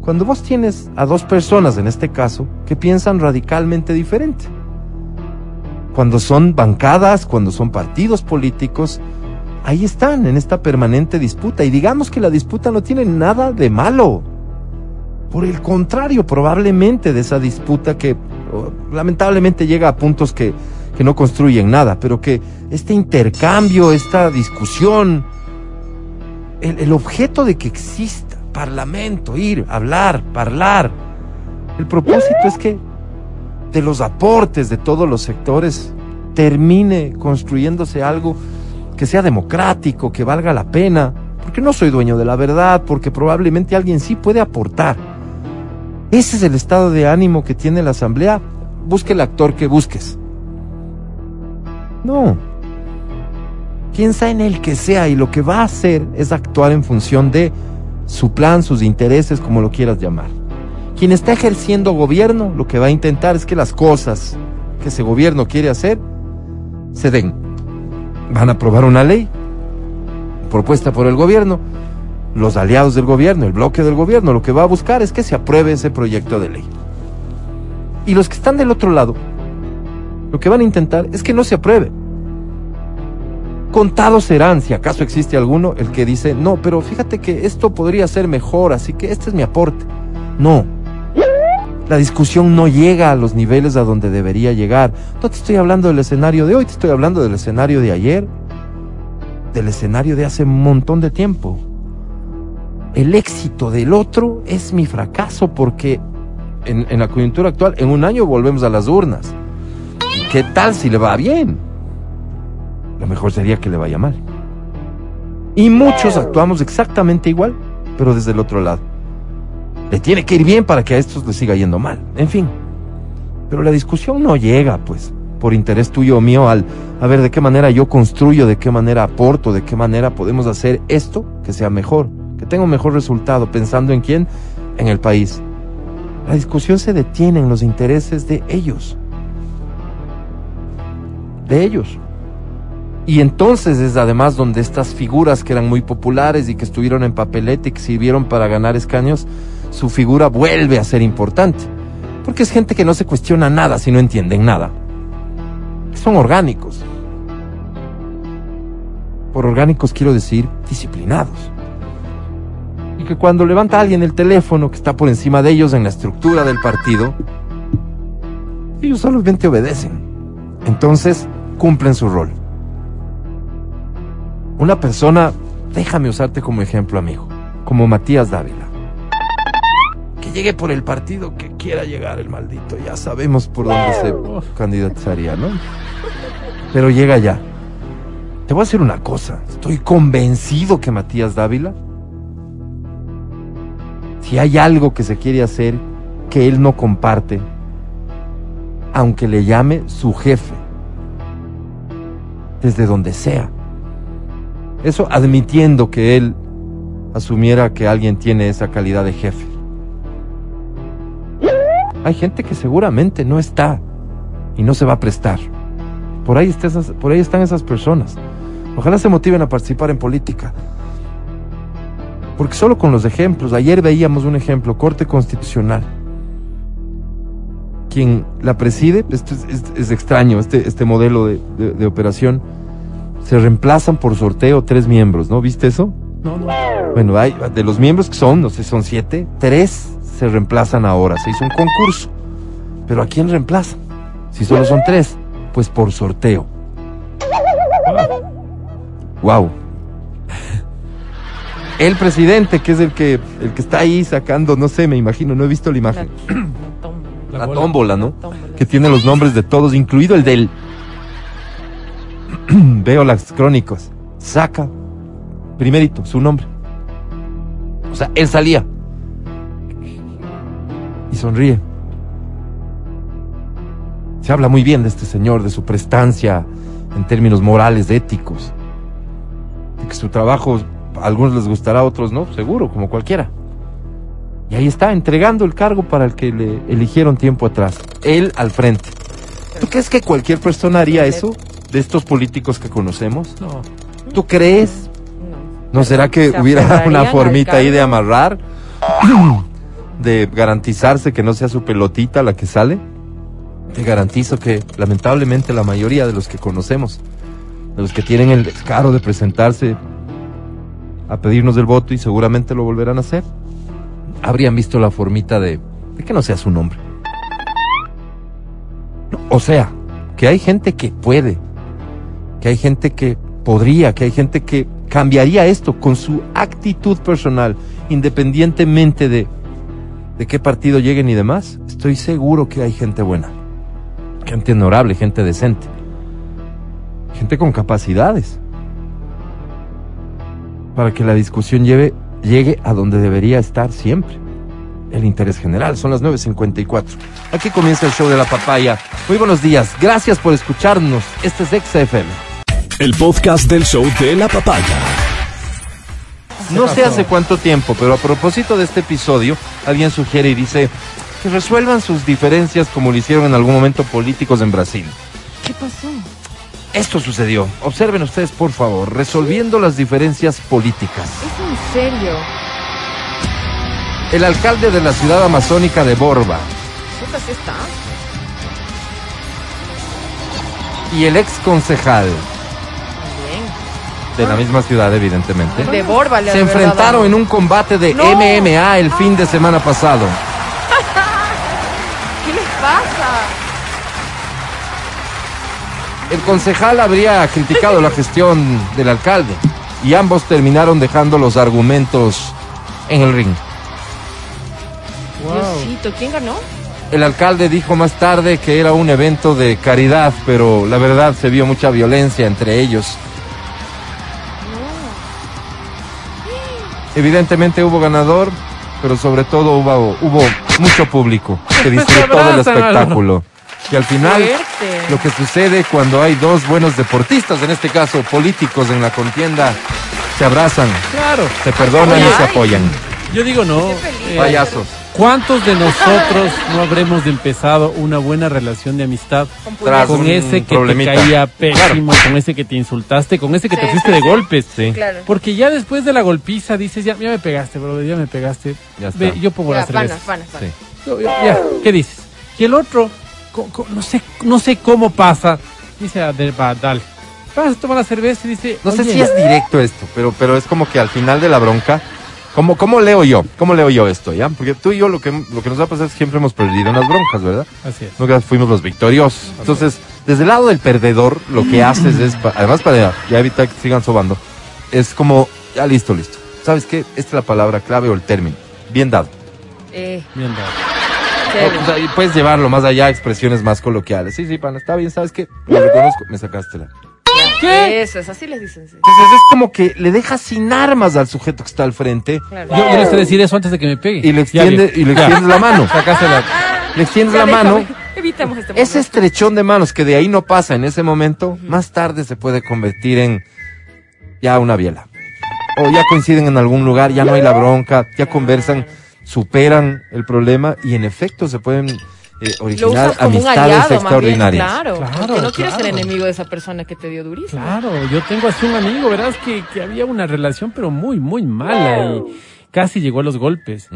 cuando vos tienes a dos personas, en este caso, que piensan radicalmente diferente. Cuando son bancadas, cuando son partidos políticos, ahí están en esta permanente disputa. Y digamos que la disputa no tiene nada de malo. Por el contrario, probablemente de esa disputa que lamentablemente llega a puntos que, que no construyen nada, pero que este intercambio, esta discusión, el, el objeto de que exista parlamento, ir, hablar, hablar, el propósito es que de los aportes de todos los sectores termine construyéndose algo que sea democrático, que valga la pena, porque no soy dueño de la verdad, porque probablemente alguien sí puede aportar. Ese es el estado de ánimo que tiene la asamblea. Busque el actor que busques. No. Piensa en el que sea y lo que va a hacer es actuar en función de su plan, sus intereses, como lo quieras llamar. Quien está ejerciendo gobierno, lo que va a intentar es que las cosas que ese gobierno quiere hacer se den. Van a aprobar una ley propuesta por el gobierno. Los aliados del gobierno, el bloque del gobierno, lo que va a buscar es que se apruebe ese proyecto de ley. Y los que están del otro lado, lo que van a intentar es que no se apruebe. Contados serán, si acaso existe alguno, el que dice, no, pero fíjate que esto podría ser mejor, así que este es mi aporte. No. La discusión no llega a los niveles a donde debería llegar. No te estoy hablando del escenario de hoy, te estoy hablando del escenario de ayer, del escenario de hace un montón de tiempo. El éxito del otro es mi fracaso porque en, en la coyuntura actual, en un año volvemos a las urnas. ¿Y qué tal si le va bien? Lo mejor sería que le vaya mal. Y muchos actuamos exactamente igual, pero desde el otro lado. Le tiene que ir bien para que a estos les siga yendo mal. En fin. Pero la discusión no llega, pues, por interés tuyo o mío, al a ver de qué manera yo construyo, de qué manera aporto, de qué manera podemos hacer esto que sea mejor, que tenga un mejor resultado, pensando en quién, en el país. La discusión se detiene en los intereses de ellos. De ellos. Y entonces es además donde estas figuras que eran muy populares y que estuvieron en papelete y que sirvieron para ganar escaños, su figura vuelve a ser importante. Porque es gente que no se cuestiona nada si no entienden nada. Son orgánicos. Por orgánicos quiero decir disciplinados. Y que cuando levanta alguien el teléfono que está por encima de ellos en la estructura del partido, ellos solamente obedecen. Entonces cumplen su rol. Una persona, déjame usarte como ejemplo, amigo, como Matías Dávila. Que llegue por el partido que quiera llegar el maldito, ya sabemos por dónde se candidatizaría, ¿no? Pero llega ya. Te voy a decir una cosa, estoy convencido que Matías Dávila, si hay algo que se quiere hacer que él no comparte, aunque le llame su jefe, desde donde sea, eso admitiendo que él asumiera que alguien tiene esa calidad de jefe. Hay gente que seguramente no está y no se va a prestar. Por ahí, están esas personas. Ojalá se motiven a participar en política. Porque solo con los ejemplos, ayer veíamos un ejemplo, Corte Constitucional. Quien la preside, esto es, es, es extraño, este, este modelo de, de, de operación se reemplazan por sorteo tres miembros, ¿no? ¿Viste eso? No, no. Bueno, hay, de los miembros que son, no sé, son siete, tres se reemplazan ahora. Se hizo un concurso. Pero ¿a quién reemplazan? Si solo son tres, pues por sorteo. Wow. El presidente, que es el que, el que está ahí sacando, no sé, me imagino, no he visto la imagen. La, La bola. tómbola, ¿no? La tómbola. Que tiene los nombres de todos, incluido el del. Veo las crónicas. Saca, primerito, su nombre. O sea, él salía. Y sonríe. Se habla muy bien de este señor, de su prestancia en términos morales, éticos. De que su trabajo a algunos les gustará, a otros no, seguro, como cualquiera. Y ahí está, entregando el cargo para el que le eligieron tiempo atrás. Él al frente. ¿Tú crees que cualquier persona haría eso de estos políticos que conocemos? No. ¿Tú crees? No. ¿No será que Se hubiera una formita ahí de amarrar? De garantizarse que no sea su pelotita la que sale? Te garantizo que lamentablemente la mayoría de los que conocemos, de los que tienen el descaro de presentarse a pedirnos el voto y seguramente lo volverán a hacer, habrían visto la formita de, de que no sea su nombre. O sea, que hay gente que puede, que hay gente que podría, que hay gente que cambiaría esto con su actitud personal, independientemente de, de qué partido lleguen y demás. Estoy seguro que hay gente buena, gente honorable, gente decente, gente con capacidades, para que la discusión lleve, llegue a donde debería estar siempre el interés general. Son las 9.54. Aquí comienza el show de la papaya. Muy buenos días. Gracias por escucharnos. Este es XFM. El podcast del show de la papaya. No sé hace cuánto tiempo, pero a propósito de este episodio, alguien sugiere y dice que resuelvan sus diferencias como lo hicieron en algún momento políticos en Brasil. ¿Qué pasó? Esto sucedió. Observen ustedes, por favor, resolviendo las diferencias políticas. Es en serio. El alcalde de la ciudad amazónica de Borba sí está. y el ex concejal Bien. de la misma ciudad, evidentemente, De Borba le se enfrentaron en un combate de No. MMA el fin de semana pasado. El concejal habría criticado la gestión del alcalde y ambos terminaron dejando los argumentos en el ring. Diosito, ¿quién ganó? El alcalde dijo más tarde que era un evento de caridad, pero la verdad se vio mucha violencia entre ellos. Evidentemente hubo ganador, pero sobre todo hubo, hubo mucho público que disfrutó del espectáculo. Y al final, Fuerte. lo que sucede cuando hay dos buenos deportistas, en este caso políticos en la contienda, se abrazan, Claro. se perdonan y se apoyan. Yo digo no. eh, Payasos. ¿Cuántos de nosotros no habremos empezado una buena relación de amistad Tras con ese que problemita. te caía pésimo, con ese que te insultaste, con ese que te Sí, fuiste de golpes? Sí. Claro. Porque ya después de la golpiza dices, ya, ya me pegaste, bro, ya me pegaste. Ya está. Ve, yo pongo Ya, la cerveza. panas, panas, panas. Sí. Yo- yo- ya, ¿qué dices? Y el otro, no sé, no sé cómo pasa. Dice, "Ah, de- va, dale. Vas a tomar la cerveza y dice, No sé "Oye, si es directo esto, pero, pero es como que al final de la bronca, ¿cómo, ¿cómo leo yo? ¿Cómo leo yo esto, ya? Porque tú y yo lo que, lo que nos va a pasar es que siempre hemos perdido en las broncas, ¿verdad? Así es. Nunca fuimos los victoriosos. Entonces, desde el lado del perdedor, lo que haces es, pa- además para ya evitar que sigan sobando, es como, ya listo, listo. ¿Sabes qué? Esta es la palabra clave o el término. Bien dado. Eh, Bien dado. Chévere. O sea, y puedes llevarlo más allá a expresiones más coloquiales. Sí, sí, pana, está bien, ¿sabes qué? Lo reconozco, me sacaste la. ¿Qué? Eso es, así les dicen. sí. Entonces es como que le dejas sin armas al sujeto que está al frente Claro. Yo, yo le sé decir eso antes de que me pegue. y le extiende, y le Ya. extiendes la mano. Sacaste la- Le extiendes la mano. déjame, Evitemos este Ese estrechón de manos que de ahí no pasa en ese momento, más tarde se puede convertir en ya una biela. O ya coinciden en algún lugar, ya no hay la bronca, ya conversan, superan el problema y en efecto se pueden eh, originar amistades bien, extraordinarias. claro. Claro, porque no quieres ser claro. enemigo de esa persona que te dio durísimo. Claro, yo tengo así un amigo, verás que, que había una relación pero muy, muy mala y casi llegó a los golpes.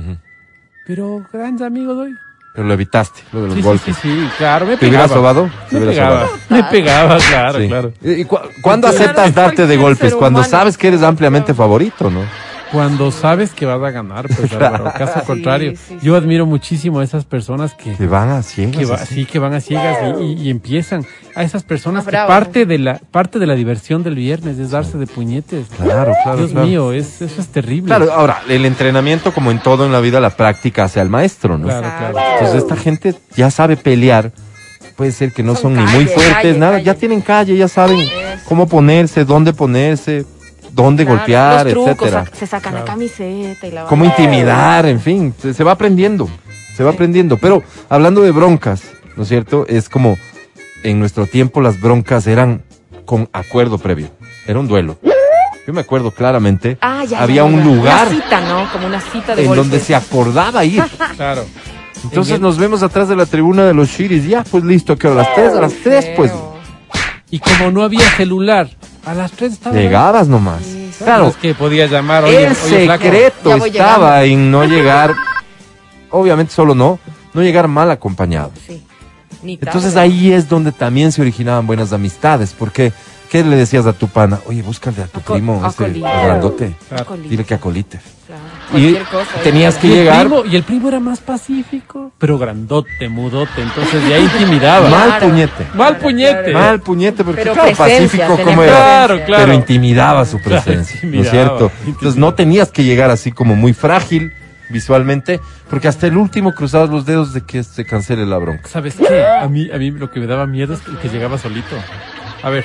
Pero grandes amigos hoy. Pero lo evitaste, lo de los Sí, sí, golpes. sí, sí, claro, me ¿Te hubieras pegaba. sobado? Te Me hubieras pegaba, sobado. me pegaba, claro, Sí. claro. ¿Y cu- cuándo Claro, aceptas darte de golpes? Cuando humano. sabes que eres ampliamente favorito, ¿no? Cuando sabes que vas a ganar, pues Álvaro, caso Sí, contrario. sí, Yo admiro muchísimo a esas personas que, Que van a ciegas. que va- así. sí que van a ciegas y, y- y empiezan a esas personas Ah, que parte de la parte de la diversión del viernes es darse de puñetes. Claro, claro, Dios claro. mío, es, eso es terrible. Claro, ahora, el entrenamiento, como en todo en la vida, la práctica hace al maestro, ¿no? claro, claro. Entonces, esta gente ya sabe pelear. Puede ser que no son, Son ni muy fuertes, calle, nada. calle. Ya tienen calle, ya saben cómo ponerse, dónde ponerse, dónde Claro, golpear, los trucos, etcétera. sac- se sacan la camiseta y la Cómo intimidar, en fin. Se, se va aprendiendo. Se va Sí. aprendiendo. Pero hablando de broncas, ¿no es cierto? Es como en nuestro tiempo las broncas eran con acuerdo previo. Era un duelo. Yo me acuerdo claramente. Ah, ya, había ya, un ya. lugar Una cita, ¿no? Como una cita de en golpes. donde se acordaba ir. Claro. Entonces nos vemos atrás de la tribuna de los Shiris. Ya, pues listo, que a las tres, a las tres, pues. Y como no había celular, a las 3 estaba. llegabas nomás. Sí. Claro, Es que podía llamar, oye, el oye, secreto estaba en no llegar, obviamente solo no, no llegar mal acompañado. Sí. Ni tarde. Entonces ahí es donde también se originaban buenas amistades, porque ¿qué le decías a tu pana? Oye, búscale a tu Aco- primo, acolite. grandote, dile que acolite. Cualquier cosa. tenías que Y el, llegar primo, y el primo era más pacífico, pero grandote, mudote, entonces ya intimidaba. mal Claro. puñete. Mal puñete. Mal puñete, porque Pero claro, pacífico como era. Claro, claro. Pero intimidaba su Claro, presencia, ¿no es cierto? Entonces no tenías que llegar así como muy frágil visualmente, porque hasta el último cruzabas los dedos de que se cancele la bronca. ¿Sabes qué? A mí, a mí lo que me daba miedo es que, que llegaba solito. A ver,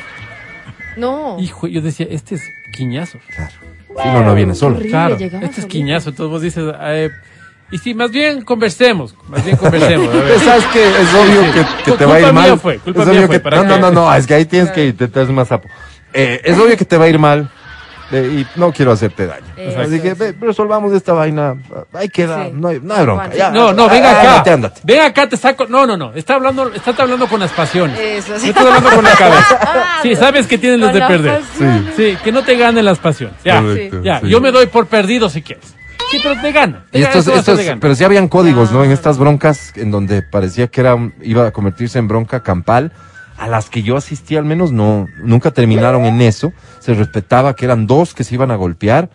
No. hijo, yo decía, este es quiñazo. Claro. Si no, no viene solo. Claro, este es quiñazo. Entonces vos dices, eh, y sí, más bien conversemos, más bien conversemos. a ver. ¿Sabes que Es obvio Sí. que, que Cu- te va a ir mía mal. fue, culpa es mía obvio fue, que, ¿para no, qué? no, no, no, es que ahí tienes que ir, te traes más sapo. Eh, es obvio que te va a ir mal eh, y no quiero hacerte daño. Eso, Así que eso. ve, resolvamos esta vaina. Ahí queda, Sí. no, hay, no hay bronca. ya. No, no, venga acá. Ándate, ándate. Ven acá, te saco. No, no, no. Está hablando, está hablando con las pasiones. Eso, No sí. estás hablando con la cabeza. Ah, Sí, sabes que tienes con de perder. pasiones. Sí, que no te ganen las pasiones. Ya, Correcto, ya. sí. Yo me doy por perdido si quieres. Sí, pero te gana. Te Y estos, estos, pero sí habían códigos, ¿no? En estas broncas en donde parecía que era, iba a convertirse en bronca campal, a las que yo asistí al menos no, nunca terminaron en eso. Se respetaba que eran dos que se iban a golpear.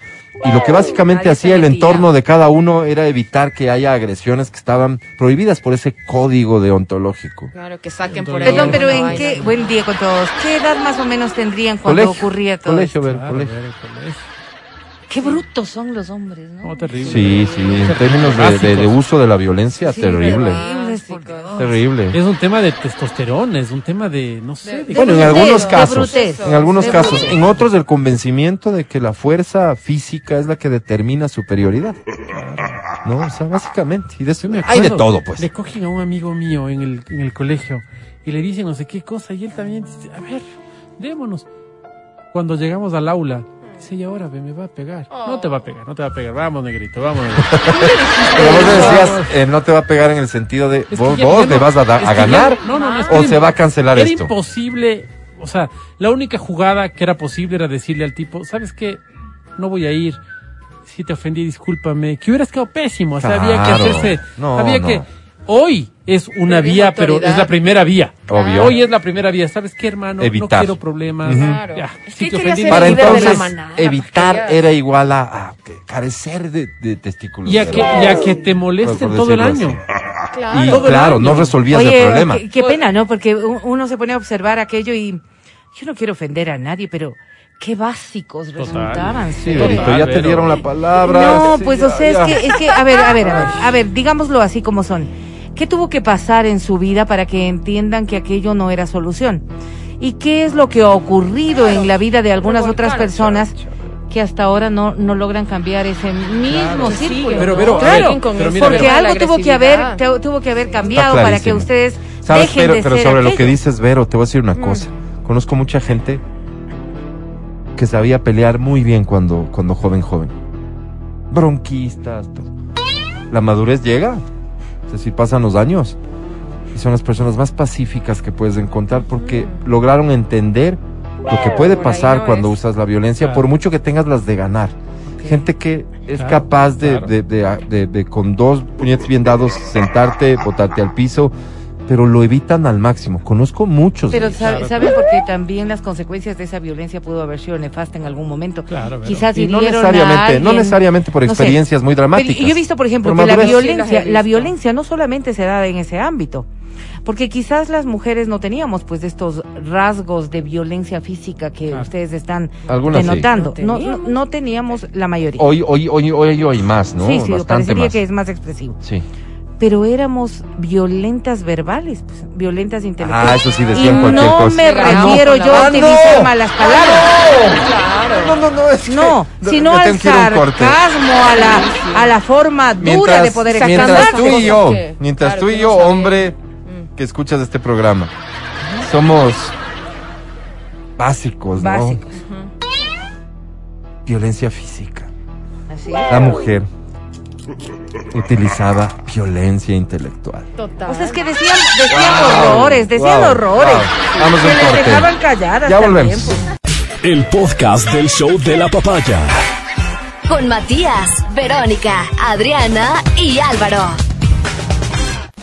Y lo que básicamente Nadie hacía el entorno de cada uno era evitar que haya agresiones que estaban prohibidas por ese código deontológico. Claro, que saquen por ahí. Perdón, Perdón, pero ¿en qué, buen día con todos, qué edad más o menos tendrían cuando Colegio, ocurría todo colegio, esto? ver, Claro, colegio. ver, colegio. Qué brutos son los hombres, ¿no? No, terrible. Sí, sí, en términos de, de- de uso de la violencia, Sí, terrible. Terrible. Es un tema de testosterona, es un tema de, no sé, de, de Bueno, en algunos casos, en algunos De casos, en otros del convencimiento de que la fuerza física es la que determina superioridad. No, o sea, básicamente. Y de eso me hay de acuerdo, todo, pues. Le cogen a un amigo mío en el, en el colegio y le dicen no sé qué cosa y él también dice, a ver, démonos. Cuando llegamos al aula, y ahora me va a pegar. No te va a pegar, no te va a pegar. Vamos, negrito, vamos. negrito. Pero vos decías, eh, no te va a pegar en el sentido de Es vos, ya- vos ya le no- vas a, da- a ya- ganar no, no, no, es o que se va a cancelar Era esto. imposible, o sea, la única jugada que era posible era decirle al tipo, ¿sabes qué? No voy a ir. Si te ofendí, discúlpame. Que hubieras quedado pésimo. O sea, había que hacerse. No, había no. que. Hoy es una vía, pero es la primera vía. Obvio. Hoy es la primera vía. ¿Sabes qué, hermano? Evitar. No quiero problemas. Claro. Ya, Es si que te quería ofendí, ser Para entonces, manada, evitar quería- era igual a, carecer de, de testículos. y a que, y a que te molesten Por todo el año. así. Claro. Y Todo claro, no resolvías el problema. qué, qué pena, ¿no? Porque uno se pone a observar aquello y yo no quiero ofender a nadie, pero qué básicos resultaban. Sí. Verito, ya te dieron la palabra. No, Sí, pues ya, o sea, ya. es que, es que, a ver, a ver, a ver, a ver, digámoslo así como son. ¿Qué tuvo que pasar en su vida para que entiendan que aquello no era solución? ¿Y qué es lo que ha ocurrido en la vida de algunas otras personas que hasta ahora no, no logran cambiar ese mismo círculo? Pero, claro, pero mira, porque algo tuvo que haber, te- tuvo que haber cambiado para que ustedes ¿Sabes? dejen Pero, de pero ser sobre lo que dices, Vero, te voy a decir una cosa. Conozco mucha gente que sabía pelear muy bien cuando, cuando joven, joven. Bronquistas, todo. La madurez llega. Es decir, pasan los años. Y son las personas más pacíficas que puedes encontrar porque lograron entender lo que puede Por pasar no cuando es. usas la violencia, Claro. por mucho que tengas las de ganar. Gente que es Claro, capaz de, claro. de, de- de- de con dos puñetes bien dados sentarte, botarte al piso, pero lo evitan al máximo. Conozco muchos. de Pero ellos. sabe- Claro, saben porque también las consecuencias de esa violencia pudo haber sido nefasta en algún momento. Claro, pero- Quizás Y no a necesariamente, no necesariamente por no sé. experiencias muy Pero dramáticas. yo he visto, por ejemplo, Por que la. Sí, violencia, la violencia no solamente se da en ese ámbito, porque quizás las mujeres no teníamos pues estos rasgos de violencia física que Claro. ustedes están Algunas sí. denotando. No No, no, teníamos. no teníamos la mayoría. Hoy, hoy, hoy, hoy, hoy más, ¿no? sí, sí, Bastante parecería más. que es más expresivo. Sí. Pero éramos violentas verbales, pues, violentas intelectuales. Ah, eso sí y decían cualquier no cosa. me Ah, no. refiero yo a Ah, no. utilizar malas palabras. Claro. No, no, no, es que- No, sino me al a sarcasmo, a la, a la forma dura de poder sacando mientras tú y yo, que- mientras claro, tú y yo, hombre, Mm. que escuchas este programa, somos básicos, ¿no? Básicos. Violencia física. Así. La mujer utilizaba violencia intelectual. Total. O sea, es que decían, decían Wow, decían decían wow, horrores. wow. Vamos a que les dejaban calladas Ya también, volvemos. pues. El podcast del show de la papaya. Con Matías, Verónica, Adriana y Álvaro.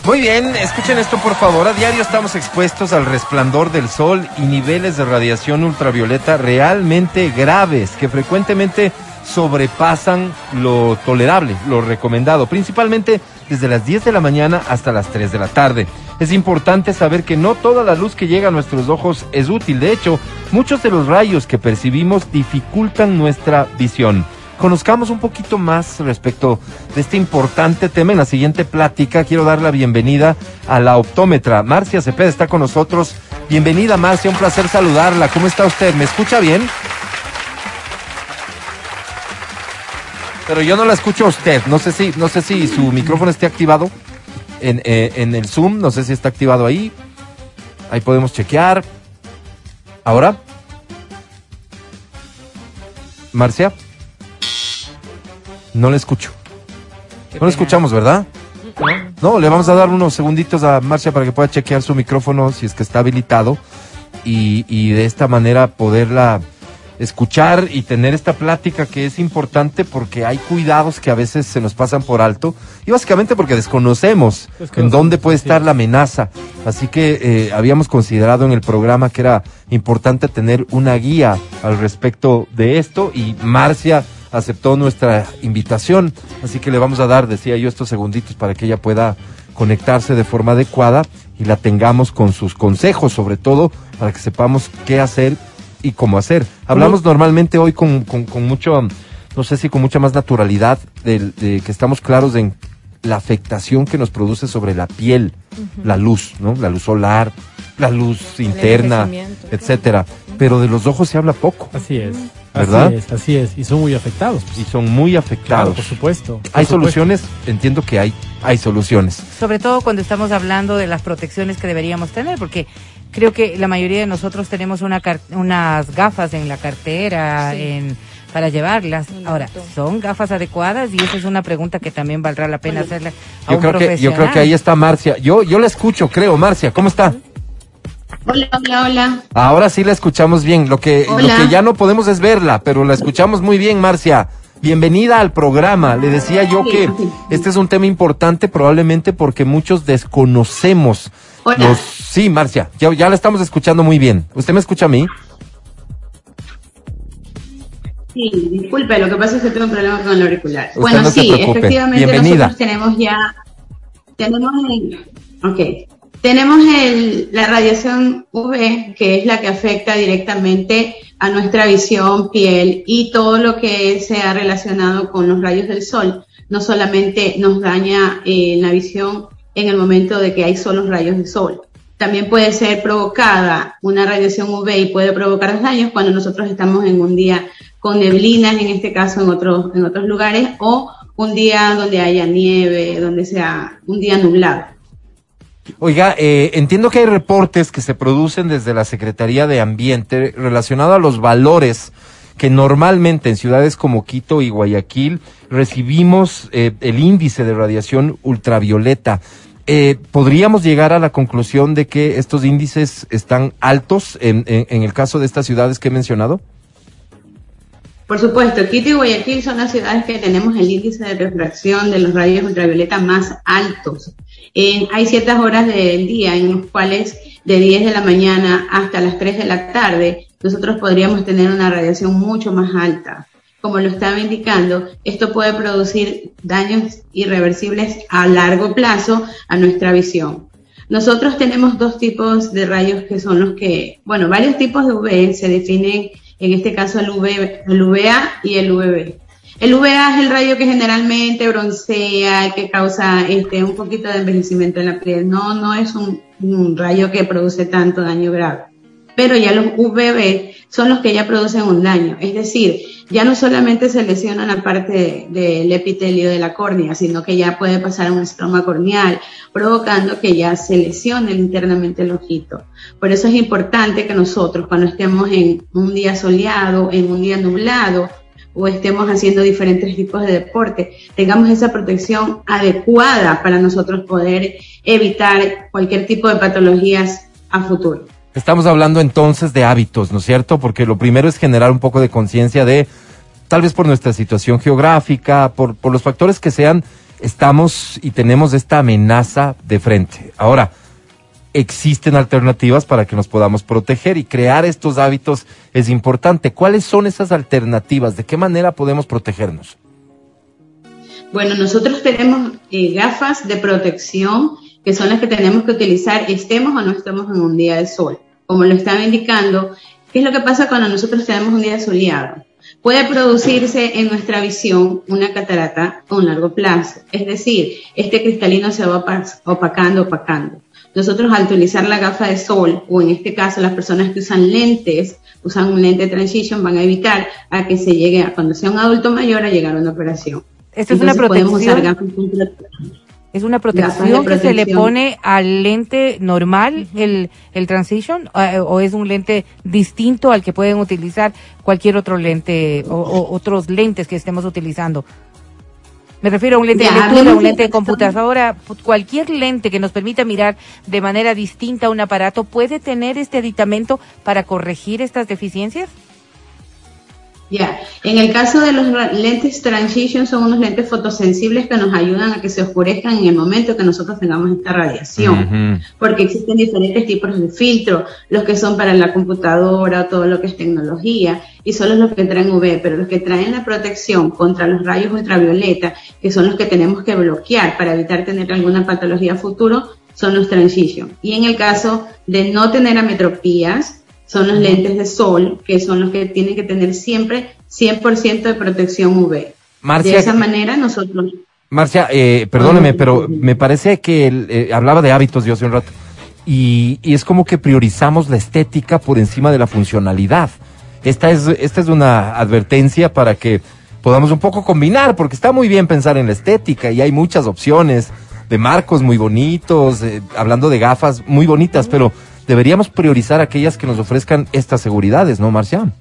Muy bien, escuchen esto por favor. A diario estamos expuestos al resplandor del sol y niveles de radiación ultravioleta realmente graves que frecuentemente sobrepasan lo tolerable, lo recomendado, principalmente desde las 10 de la mañana hasta las 3 de la tarde. Es importante saber que no toda la luz que llega a nuestros ojos es útil. De hecho, muchos de los rayos que percibimos dificultan nuestra visión. Conozcamos un poquito más respecto de este importante tema. En la siguiente plática quiero dar la bienvenida a la optómetra. Marcia Cepeda está con nosotros. Bienvenida Marcia, un placer saludarla. ¿Cómo está usted? ¿Me escucha bien? Pero yo no la escucho a usted. No sé si, no sé si su micrófono esté activado en, eh, en el Zoom. No sé si está activado ahí. Ahí podemos chequear. ¿Ahora? Marcia. No le escucho. No le escuchamos, ¿verdad? No, le vamos a dar unos segunditos a Marcia para que pueda chequear su micrófono si es que está habilitado y, y de esta manera poderla escuchar y tener esta plática que es importante porque hay cuidados que a veces se nos pasan por alto y básicamente porque desconocemos en dónde puede estar la amenaza. Así que eh, habíamos considerado en el programa que era importante tener una guía al respecto de esto y Marcia aceptó nuestra invitación. Así que le vamos a dar, decía yo, estos segunditos para que ella pueda conectarse de forma adecuada y la tengamos con sus consejos, sobre todo para que sepamos qué hacer y cómo hacer. Hablamos normalmente hoy con, con, con mucho, no sé si con mucha más naturalidad, de, de que estamos claros en la afectación que nos produce sobre la piel, la luz, ¿no? La luz solar, la luz interna, etcétera. Pero de los ojos se habla poco. Así es. ¿Verdad? Así es, así es. Y son muy afectados. pues. Y son muy Claro, afectados. por supuesto. por hay supuesto. soluciones, entiendo que hay, hay soluciones. Sobre todo cuando estamos hablando de las protecciones que deberíamos tener, porque creo que la mayoría de nosotros tenemos una car- unas gafas en la cartera, Sí. en para llevarlas. Un Ahora, auto. ¿son gafas adecuadas? Y esa es una pregunta que también valdrá la pena hacerle a Yo un creo que, yo creo que ahí está Marcia. Yo, yo la escucho, creo, Marcia, ¿cómo está? Hola, hola, hola. Ahora sí la escuchamos bien. Lo que, lo que ya no podemos es verla, pero la escuchamos muy bien, Marcia. Bienvenida al programa. Le decía yo Sí, que sí. este es un tema importante probablemente porque muchos desconocemos Hola. los... Sí, Marcia, ya, ya la estamos escuchando muy bien. ¿Usted me escucha a mí? Sí, disculpe, lo que pasa es que tengo un problema con el auricular. Usted bueno, no sí, efectivamente Bienvenida. nosotros tenemos ya, tenemos el, ok, tenemos el, la radiación UV, que es la que afecta directamente a nuestra visión, piel y todo lo que sea relacionado con los rayos del sol. No solamente nos daña eh, la visión en el momento de que hay solos rayos de sol. También puede ser provocada una radiación UV y puede provocar daños cuando nosotros estamos en un día con neblinas, en este caso en otros, en otros lugares, o un día donde haya nieve, donde sea un día nublado. Oiga, eh, entiendo que hay reportes que se producen desde la Secretaría de Ambiente relacionado a los valores que normalmente en ciudades como Quito y Guayaquil recibimos eh, el índice de radiación ultravioleta. Eh, ¿Podríamos llegar a la conclusión de que estos índices están altos en, el caso de estas ciudades que he mencionado? Por supuesto, Quito y Guayaquil son las ciudades que tenemos el índice de refracción de los rayos ultravioleta más altos. Hay ciertas horas del día en los cuales de 10 de la mañana hasta las 3 de la tarde nosotros podríamos tener una radiación mucho más alta. Como lo estaba indicando, esto puede producir daños irreversibles a largo plazo a nuestra visión. Nosotros tenemos dos tipos de rayos que son los que, bueno, varios tipos de UV se definen, en este caso el, UV, el UVA y el UVB. El UVA es el rayo que generalmente broncea, que causa este, un poquito de envejecimiento en la piel. No, no es un rayo que produce tanto daño grave. Pero ya los UVB son los que ya producen un daño. Es decir, ya no solamente se lesiona la parte de- del epitelio de la córnea, sino que ya puede pasar un estroma corneal, provocando que ya se lesione internamente el ojito. Por eso es importante que nosotros, cuando estemos en un día soleado, en un día nublado, o estemos haciendo diferentes tipos de deporte, tengamos esa protección adecuada para nosotros poder evitar cualquier tipo de patologías a futuro. Estamos hablando entonces de hábitos, ¿no es cierto? Porque lo primero es generar un poco de conciencia de, tal vez por nuestra situación geográfica, por, los factores que sean, estamos y tenemos esta amenaza de frente. Ahora, existen alternativas para que nos podamos proteger y crear estos hábitos es importante. ¿Cuáles son esas alternativas? ¿De qué manera podemos protegernos? Bueno, nosotros tenemos eh, gafas de protección que son las que tenemos que utilizar estemos o no estemos en un día de sol. Como lo estaba indicando, ¿qué es lo que pasa cuando nosotros tenemos un día soleado? Puede producirse en nuestra visión una catarata a un largo plazo. Es decir, este cristalino se va opacando, opacando. Nosotros al utilizar la gafa de sol, o en este caso las personas que usan lentes, usan un lente transition, van a evitar a que se llegue, a, cuando sea un adulto mayor, a llegar a una operación. Esto es una protección. Es una protección que se le pone al lente normal, el, el Transition, eh, o es un lente distinto al que pueden utilizar cualquier otro lente o, otros lentes que estemos utilizando. Me refiero a un lente de lectura, un lente de computadora, cualquier lente que nos permita mirar de manera distinta un aparato, ¿puede tener este aditamento para corregir estas deficiencias? Ya, en el caso de los lentes transition son unos lentes fotosensibles que nos ayudan a que se oscurezcan en el momento que nosotros tengamos esta radiación, porque existen diferentes tipos de filtros, los que son para la computadora, todo lo que es tecnología, y solo los que traen UV, pero los que traen la protección contra los rayos ultravioleta, que son los que tenemos que bloquear para evitar tener alguna patología futuro, son los transition. Y en el caso de no tener ametropías, son los lentes de sol, que son los que tienen que tener siempre 100% de protección UV. de esa manera nosotros... Marcia, eh, perdóneme, pero me parece que eh, hablaba de hábitos yo hace un rato, y, y, es como que priorizamos la estética por encima de la funcionalidad. Esta es, esta es una advertencia para que podamos un poco combinar, porque está muy bien pensar en la estética y hay muchas opciones de marcos muy bonitos, eh, hablando de gafas muy bonitas, pero deberíamos priorizar aquellas que nos ofrezcan estas seguridades, ¿no, Marcia?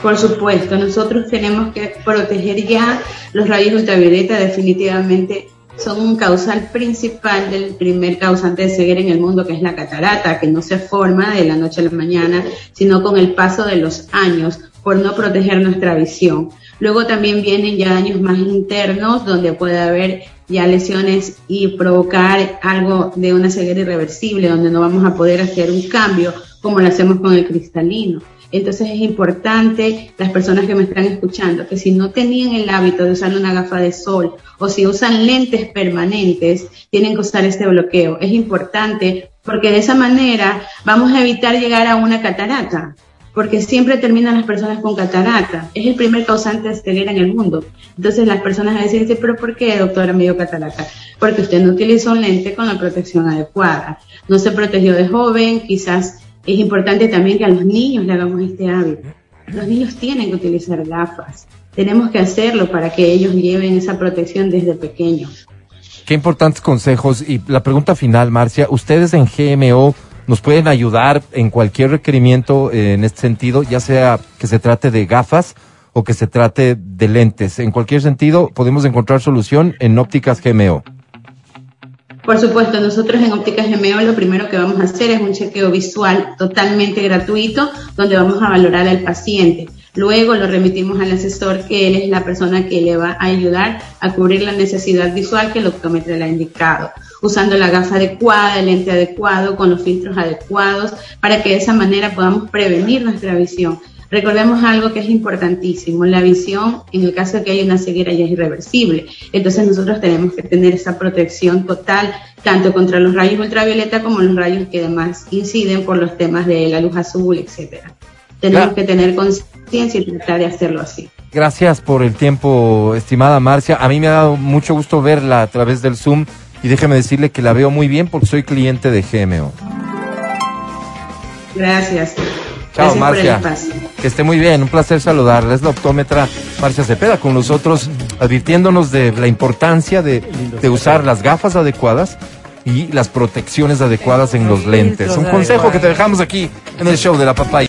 Por supuesto, nosotros tenemos que proteger ya los rayos ultravioleta, definitivamente son un causal principal del primer causante de ceguera en el mundo, que es la catarata, que no se forma de la noche a la mañana, sino con el paso de los años por no proteger nuestra visión. Luego también vienen ya daños más internos, donde puede haber ya lesiones y provocar algo de una ceguera irreversible, donde no vamos a poder hacer un cambio como lo hacemos con el cristalino. Entonces es importante, las personas que me están escuchando, que si no tenían el hábito de usar una gafa de sol o si usan lentes permanentes, tienen que usar este bloqueo. Es importante porque de esa manera vamos a evitar llegar a una catarata porque siempre terminan las personas con catarata. Es el primer causante de ceguera en el mundo. Entonces las personas a veces dicen, pero ¿por qué, doctora, me dio catarata? Porque usted no utilizó un lente con la protección adecuada. No se protegió de joven, quizás es importante también que a los niños le hagamos este hábito. Los niños tienen que utilizar gafas. Tenemos que hacerlo para que ellos lleven esa protección desde pequeños. Qué importantes consejos. Y la pregunta final, Marcia, ustedes en GMO nos pueden ayudar en cualquier requerimiento eh, en este sentido, ya sea que se trate de gafas o que se trate de lentes. En cualquier sentido, podemos encontrar solución en ópticas GMO. Por supuesto, nosotros en Ópticas GMO lo primero que vamos a hacer es un chequeo visual totalmente gratuito donde vamos a valorar al paciente. Luego lo remitimos al asesor que él es la persona que le va a ayudar a cubrir la necesidad visual que el optómetra le ha indicado usando la gafa adecuada, el lente adecuado, con los filtros adecuados, para que de esa manera podamos prevenir nuestra visión. Recordemos algo que es importantísimo, la visión en el caso de que haya una ceguera ya es irreversible. Entonces nosotros tenemos que tener esa protección total, tanto contra los rayos ultravioleta como los rayos que además inciden por los temas de la luz azul, etcétera. Tenemos que tener conciencia y tratar de hacerlo así. Gracias por el tiempo, estimada Marcia. A mí me ha dado mucho gusto verla a través del Zoom y déjeme decirle que la veo muy bien porque soy cliente de GMO. Gracias. Chao, Marcia. Que esté muy bien, un placer saludarla. Es la optómetra Marcia Cepeda con nosotros, advirtiéndonos de la importancia de, de usar las gafas adecuadas y las protecciones adecuadas en los lentes. Un consejo que te dejamos aquí en el show de la papaya.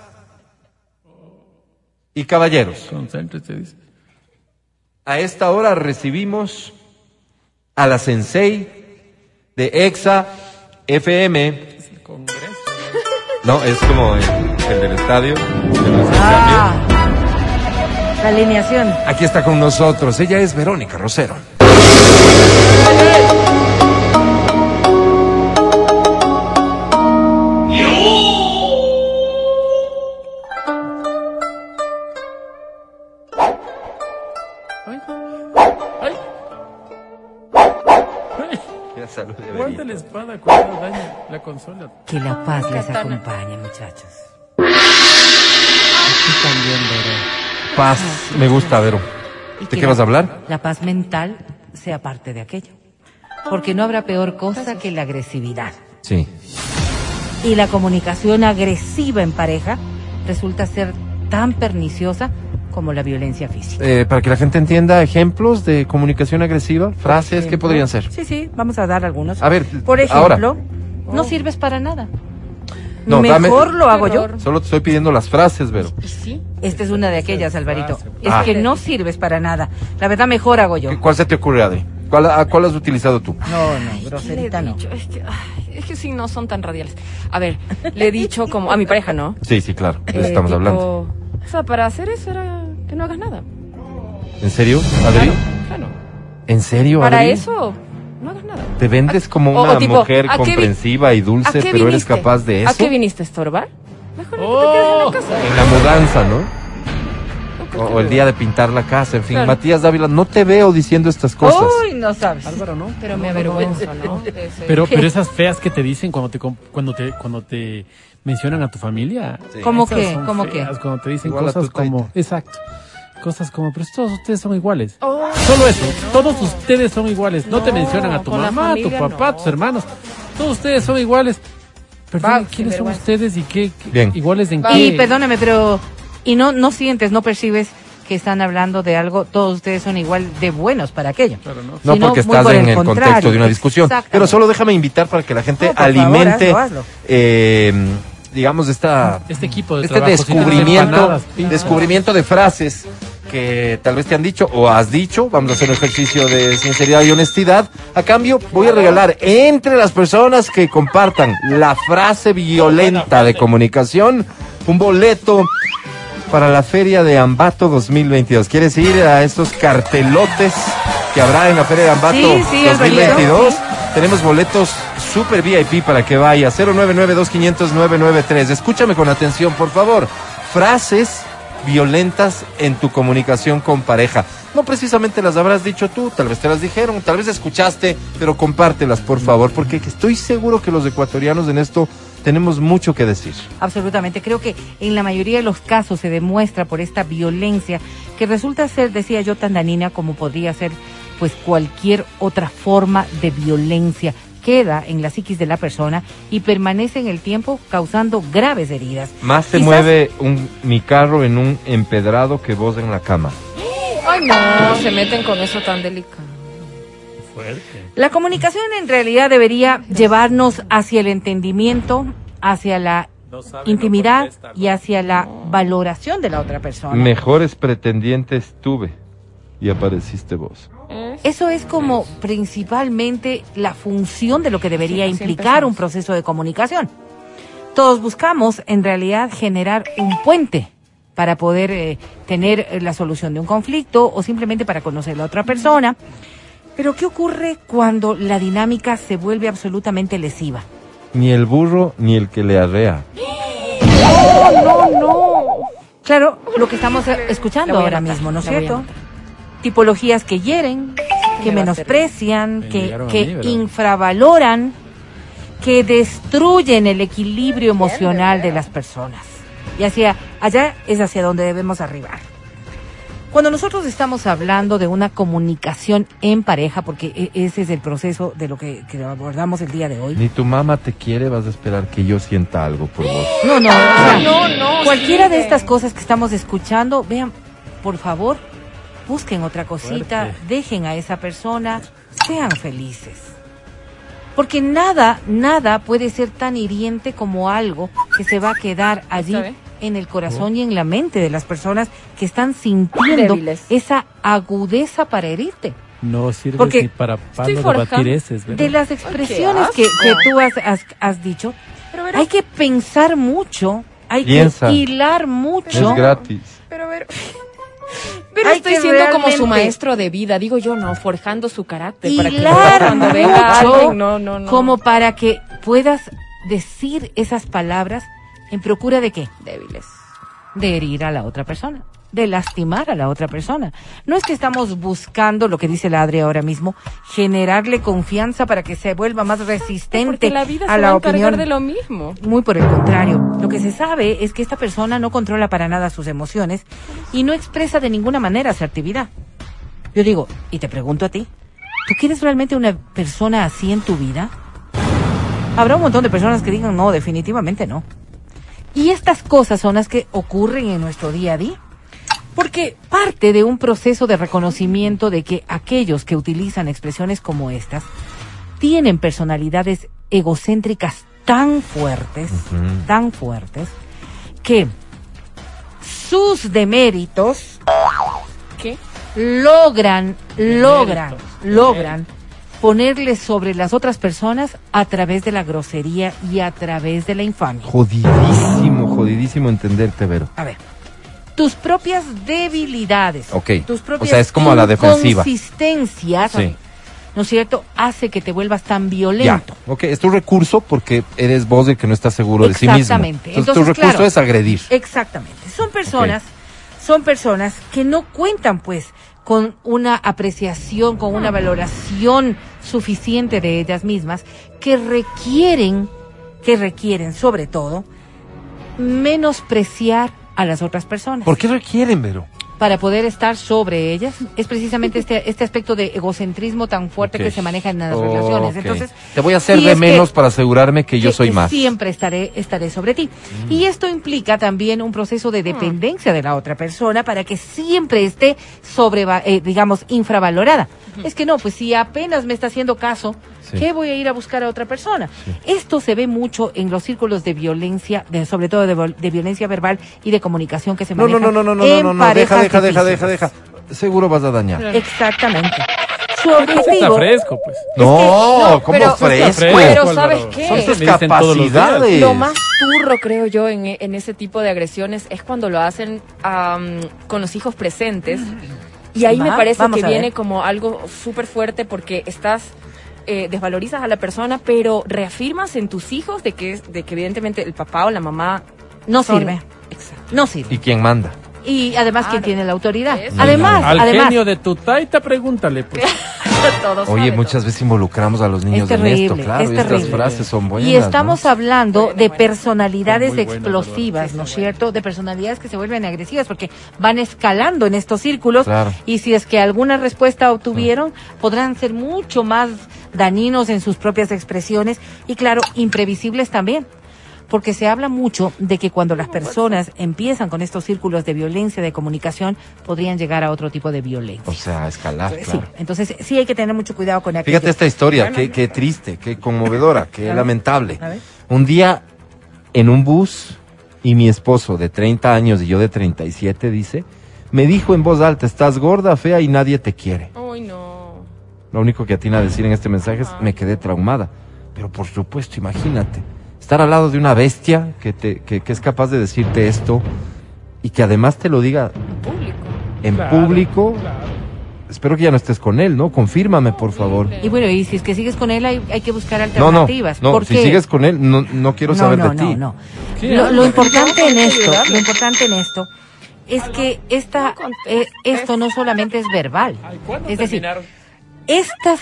y caballeros, Concéntrese, dice. a esta hora recibimos a la sensei de EXA FM. No, es como el, el del estadio. el Ah, la alineación. Aquí está con nosotros. Ella es Verónica Rosero. Ay, salud Verito. la espada cuando daña la consola. Que la paz les Katana. acompañe, muchachos. Aquí también, Vero. Paz, me gusta, Vero. ¿De qué la- vas a hablar? La paz mental sea parte de aquello. Porque no habrá peor cosa que la agresividad. Sí. Y la comunicación agresiva en pareja resulta ser tan perniciosa como la violencia física. Eh, para que la gente entienda, ejemplos de comunicación agresiva, frases, ¿qué ejemplo, podrían ser? Sí, sí, vamos a dar algunos. A ver, Por ahora. ejemplo, no sirves para nada. No, dame- Mejor lo hago yo. Solo te estoy pidiendo las frases, Vero. Sí. Esta es una de aquellas, Alvarito. Es Ah. que no sirves para nada. La verdad, mejor hago yo. ¿Qué- ¿Cuál se te ocurre, Adri? ¿Cuál, a cuál has utilizado tú? No, no, ¿Qué le groserita no. dicho? Es que, ay, es que sí, no son tan radiales. A ver, le he dicho como a mi pareja, ¿no? Sí, sí, claro. de eso Eh, estamos tipo, hablando. O sea, para hacer eso era que no hagas nada. ¿En serio, Adri? Claro. ¿En serio, Para Adri? eso, no hagas nada. Te vendes como una o tipo, mujer ¿a qué vi- comprensiva y ¿A dulce, pero eres capaz de eso. ¿A qué viniste a estorbar? Mejor que te Oh. quedes en la casa. En la mudanza, ¿no? O, o el día de pintar la casa, en fin. Claro. Matías Dávila, no te veo diciendo estas cosas. Uy, no sabes. Álvaro, ¿no? Pero me avergüenzo, ¿no? Pero, pero esas feas que te dicen cuando te cuando te cuando te mencionan a tu familia. ¿Cómo esas qué? ¿Cómo qué? Cuando te dicen Igual cosas taita. como, exacto. Cosas como, pero todos ustedes son iguales. Oh, Solo eso, todos ustedes son iguales. No, te mencionan a tu mamá, a tu papá, a no. tus hermanos. Todos ustedes son iguales. Perdón, ¿quiénes son ustedes y qué, qué- Bien. iguales en Va. qué? Y perdóname, pero y no no sientes, no percibes que están hablando de algo, todos ustedes son igual de buenos para aquello. Claro, ¿no? Porque estás por en el contexto de una discusión. Pero solo déjame invitar para que la gente No, por favor, alimente, hazlo, hazlo. eh, digamos, esta, Este equipo de este trabajo, descubrimiento, descubrimiento de frases que tal vez te han dicho o has dicho. Vamos a hacer un ejercicio de sinceridad y honestidad. A cambio, voy a regalar entre las personas que compartan la frase violenta de comunicación un boleto para la feria de Ambato 2022. ¿Quieres ir a estos cartelotes que habrá en la feria de Ambato Sí, sí, Alvarito, 2022? sí. Tenemos boletos super VIP para que vaya. 099-2500-993. Escúchame con atención, por favor. Frases violentas en tu comunicación con pareja. No precisamente las habrás dicho tú, tal vez te las dijeron, tal vez escuchaste, pero compártelas, por favor, porque estoy seguro que los ecuatorianos en esto tenemos mucho que decir. Absolutamente. Creo que en la mayoría de los casos se demuestra por esta violencia que resulta ser, decía yo, tan dañina como podría ser pues cualquier otra forma de violencia. Queda en la psiquis de la persona y permanece en el tiempo causando graves heridas. Más se Quizás- mueve un, mi carro en un empedrado que vos en la cama. Ay, no, se meten con eso tan delicado. Fuerte. La comunicación en realidad debería llevarnos hacia el entendimiento, hacia la No sabe, no intimidad y hacia la valoración de la otra persona. Mejores pretendientes tuve y apareciste vos. Eso es como principalmente la función de lo que debería implicar un proceso de comunicación. Todos buscamos en realidad generar un puente para poder eh, tener eh, la solución de un conflicto o simplemente para conocer a la otra persona. Pero ¿qué ocurre cuando la dinámica se vuelve absolutamente lesiva? Ni el burro ni el que le arrea. Claro, lo que estamos escuchando ahora anotar, mismo, ¿no es cierto? Tipologías que hieren, que me menosprecian, Me que, que infravaloran, que destruyen el equilibrio emocional de las personas. Y hacia allá es hacia donde debemos arribar. Cuando nosotros estamos hablando de una comunicación en pareja, porque e- ese es el proceso de lo que, que abordamos el día de hoy. Ni tu mamá te quiere, vas a esperar que yo sienta algo por vos. No, no, o sea, no, no, cualquiera de estas cosas que estamos escuchando, vean, por favor, busquen otra cosita, Fuerte. dejen a esa persona, sean felices. Porque nada, nada puede ser tan hiriente como algo que se va a quedar allí en el corazón y en la mente de las personas que están sintiendo esa agudeza para herirte. No sirve ni para pan de batir heces, De las expresiones que, que, tú has, has, has dicho, hay que pensar mucho, hay que hilar mucho. Es gratis. Pero, ver pero estoy siendo como su maestro de vida, digo yo, no, forjando su carácter para que cuando venga alguien, no, no, no. Como para que puedas decir esas palabras en procura de qué? Débiles. De herir a la otra persona de lastimar a la otra persona. No es que estamos buscando, lo que dice la Adri ahora mismo, generarle confianza para que se vuelva más resistente la vida a la opinión. de lo mismo. Muy por el contrario. Lo que se sabe es que esta persona no controla para nada sus emociones y no expresa de ninguna manera asertividad. Yo digo, y te pregunto a ti, ¿tú quieres realmente una persona así en tu vida? Habrá un montón de personas que digan, no, definitivamente no. Y estas cosas son las que ocurren en nuestro día a día. Porque parte de un proceso de reconocimiento de que aquellos que utilizan expresiones como estas tienen personalidades egocéntricas tan fuertes, tan fuertes, que sus deméritos ¿Qué? logran, logran, logran ponerle sobre las otras personas a través de la grosería y a través de la infamia. Jodidísimo, jodidísimo entenderte, Vero. A ver tus propias debilidades, Ok. tus propias o sea, es como la defensiva. inconsistencias, ¿no es cierto?, hace que te vuelvas tan violento. Ya. Ok, es tu recurso porque eres vos el que no está seguro de sí mismo. Exactamente. Entonces, tu recurso es agredir. Exactamente. Son personas, son personas que no cuentan, pues, con una apreciación, con una valoración suficiente de ellas mismas, que requieren, que requieren, sobre todo, menospreciar a las otras personas. ¿Por qué requieren, Vero? Para poder estar sobre ellas. Es precisamente este, este aspecto de egocentrismo tan fuerte que se maneja en las relaciones. Entonces, te voy a hacer de menos para asegurarme que, yo soy más. Siempre estaré, estaré sobre ti. Mm. Y esto implica también un proceso de ah. dependencia de la otra persona para que siempre esté sobre, eh, digamos, infravalorada. Es que no, pues si apenas me está haciendo caso, ¿Qué voy a ir a buscar a otra persona? Esto se ve mucho en los círculos de violencia, de, sobre todo de, violencia verbal y de comunicación que se no, manejan no, no, no, no, no, no, no, deja, deja, deja, deja, deja. Seguro vas a dañar. Exactamente. Su objetivo. Está fresco, pues. No, ¿cómo fresco? Pero ¿sabes qué? Son tus capacidades. Lo más turro, creo yo, en, en, ese tipo de agresiones es cuando lo hacen con los hijos presentes. Y ahí me parece que viene como algo súper fuerte porque estás eh, desvalorizas a la persona, pero reafirmas en tus hijos de que, de que evidentemente el papá o la mamá no sirve. No sirve. ¿Y quién manda? Y además, ¿quién tiene la autoridad? Además, Al genio de tu taita, pregúntale, pues. Oye, muchas veces involucramos a los niños en esto, claro, y estas frases son buenas. Y estamos hablando de personalidades explosivas, ¿no es cierto? De personalidades que se vuelven agresivas porque van escalando en estos círculos y si es que alguna respuesta obtuvieron, podrán ser mucho más dañinos en sus propias expresiones y claro, imprevisibles también porque se habla mucho de que cuando las personas empiezan con estos círculos de violencia de comunicación, podrían llegar a otro tipo de violencia. O sea, escalar. Sí, entonces sí hay que tener mucho cuidado con aquello. Fíjate esta historia, qué, qué triste, qué conmovedora, qué lamentable. Un día en un bus y mi esposo de 30 años y yo de 37 dice, me dijo en voz alta, estás gorda, fea y nadie te quiere. Uy, no. Lo único que atina a decir en este mensaje es, me quedé traumada. Pero por supuesto, imagínate estar al lado de una bestia que, te, que, es capaz de decirte esto y que además te lo diga en público. Espero que ya no estés con él, ¿no? Confírmame, por favor. Y bueno, y si es que sigues con él, hay, hay que buscar alternativas. No, no, si sigues con él, no, no quiero saber de ti. No, no, lo, importante en esto, lo importante en esto es que esta, eh, esto no solamente es verbal. Es decir, estas,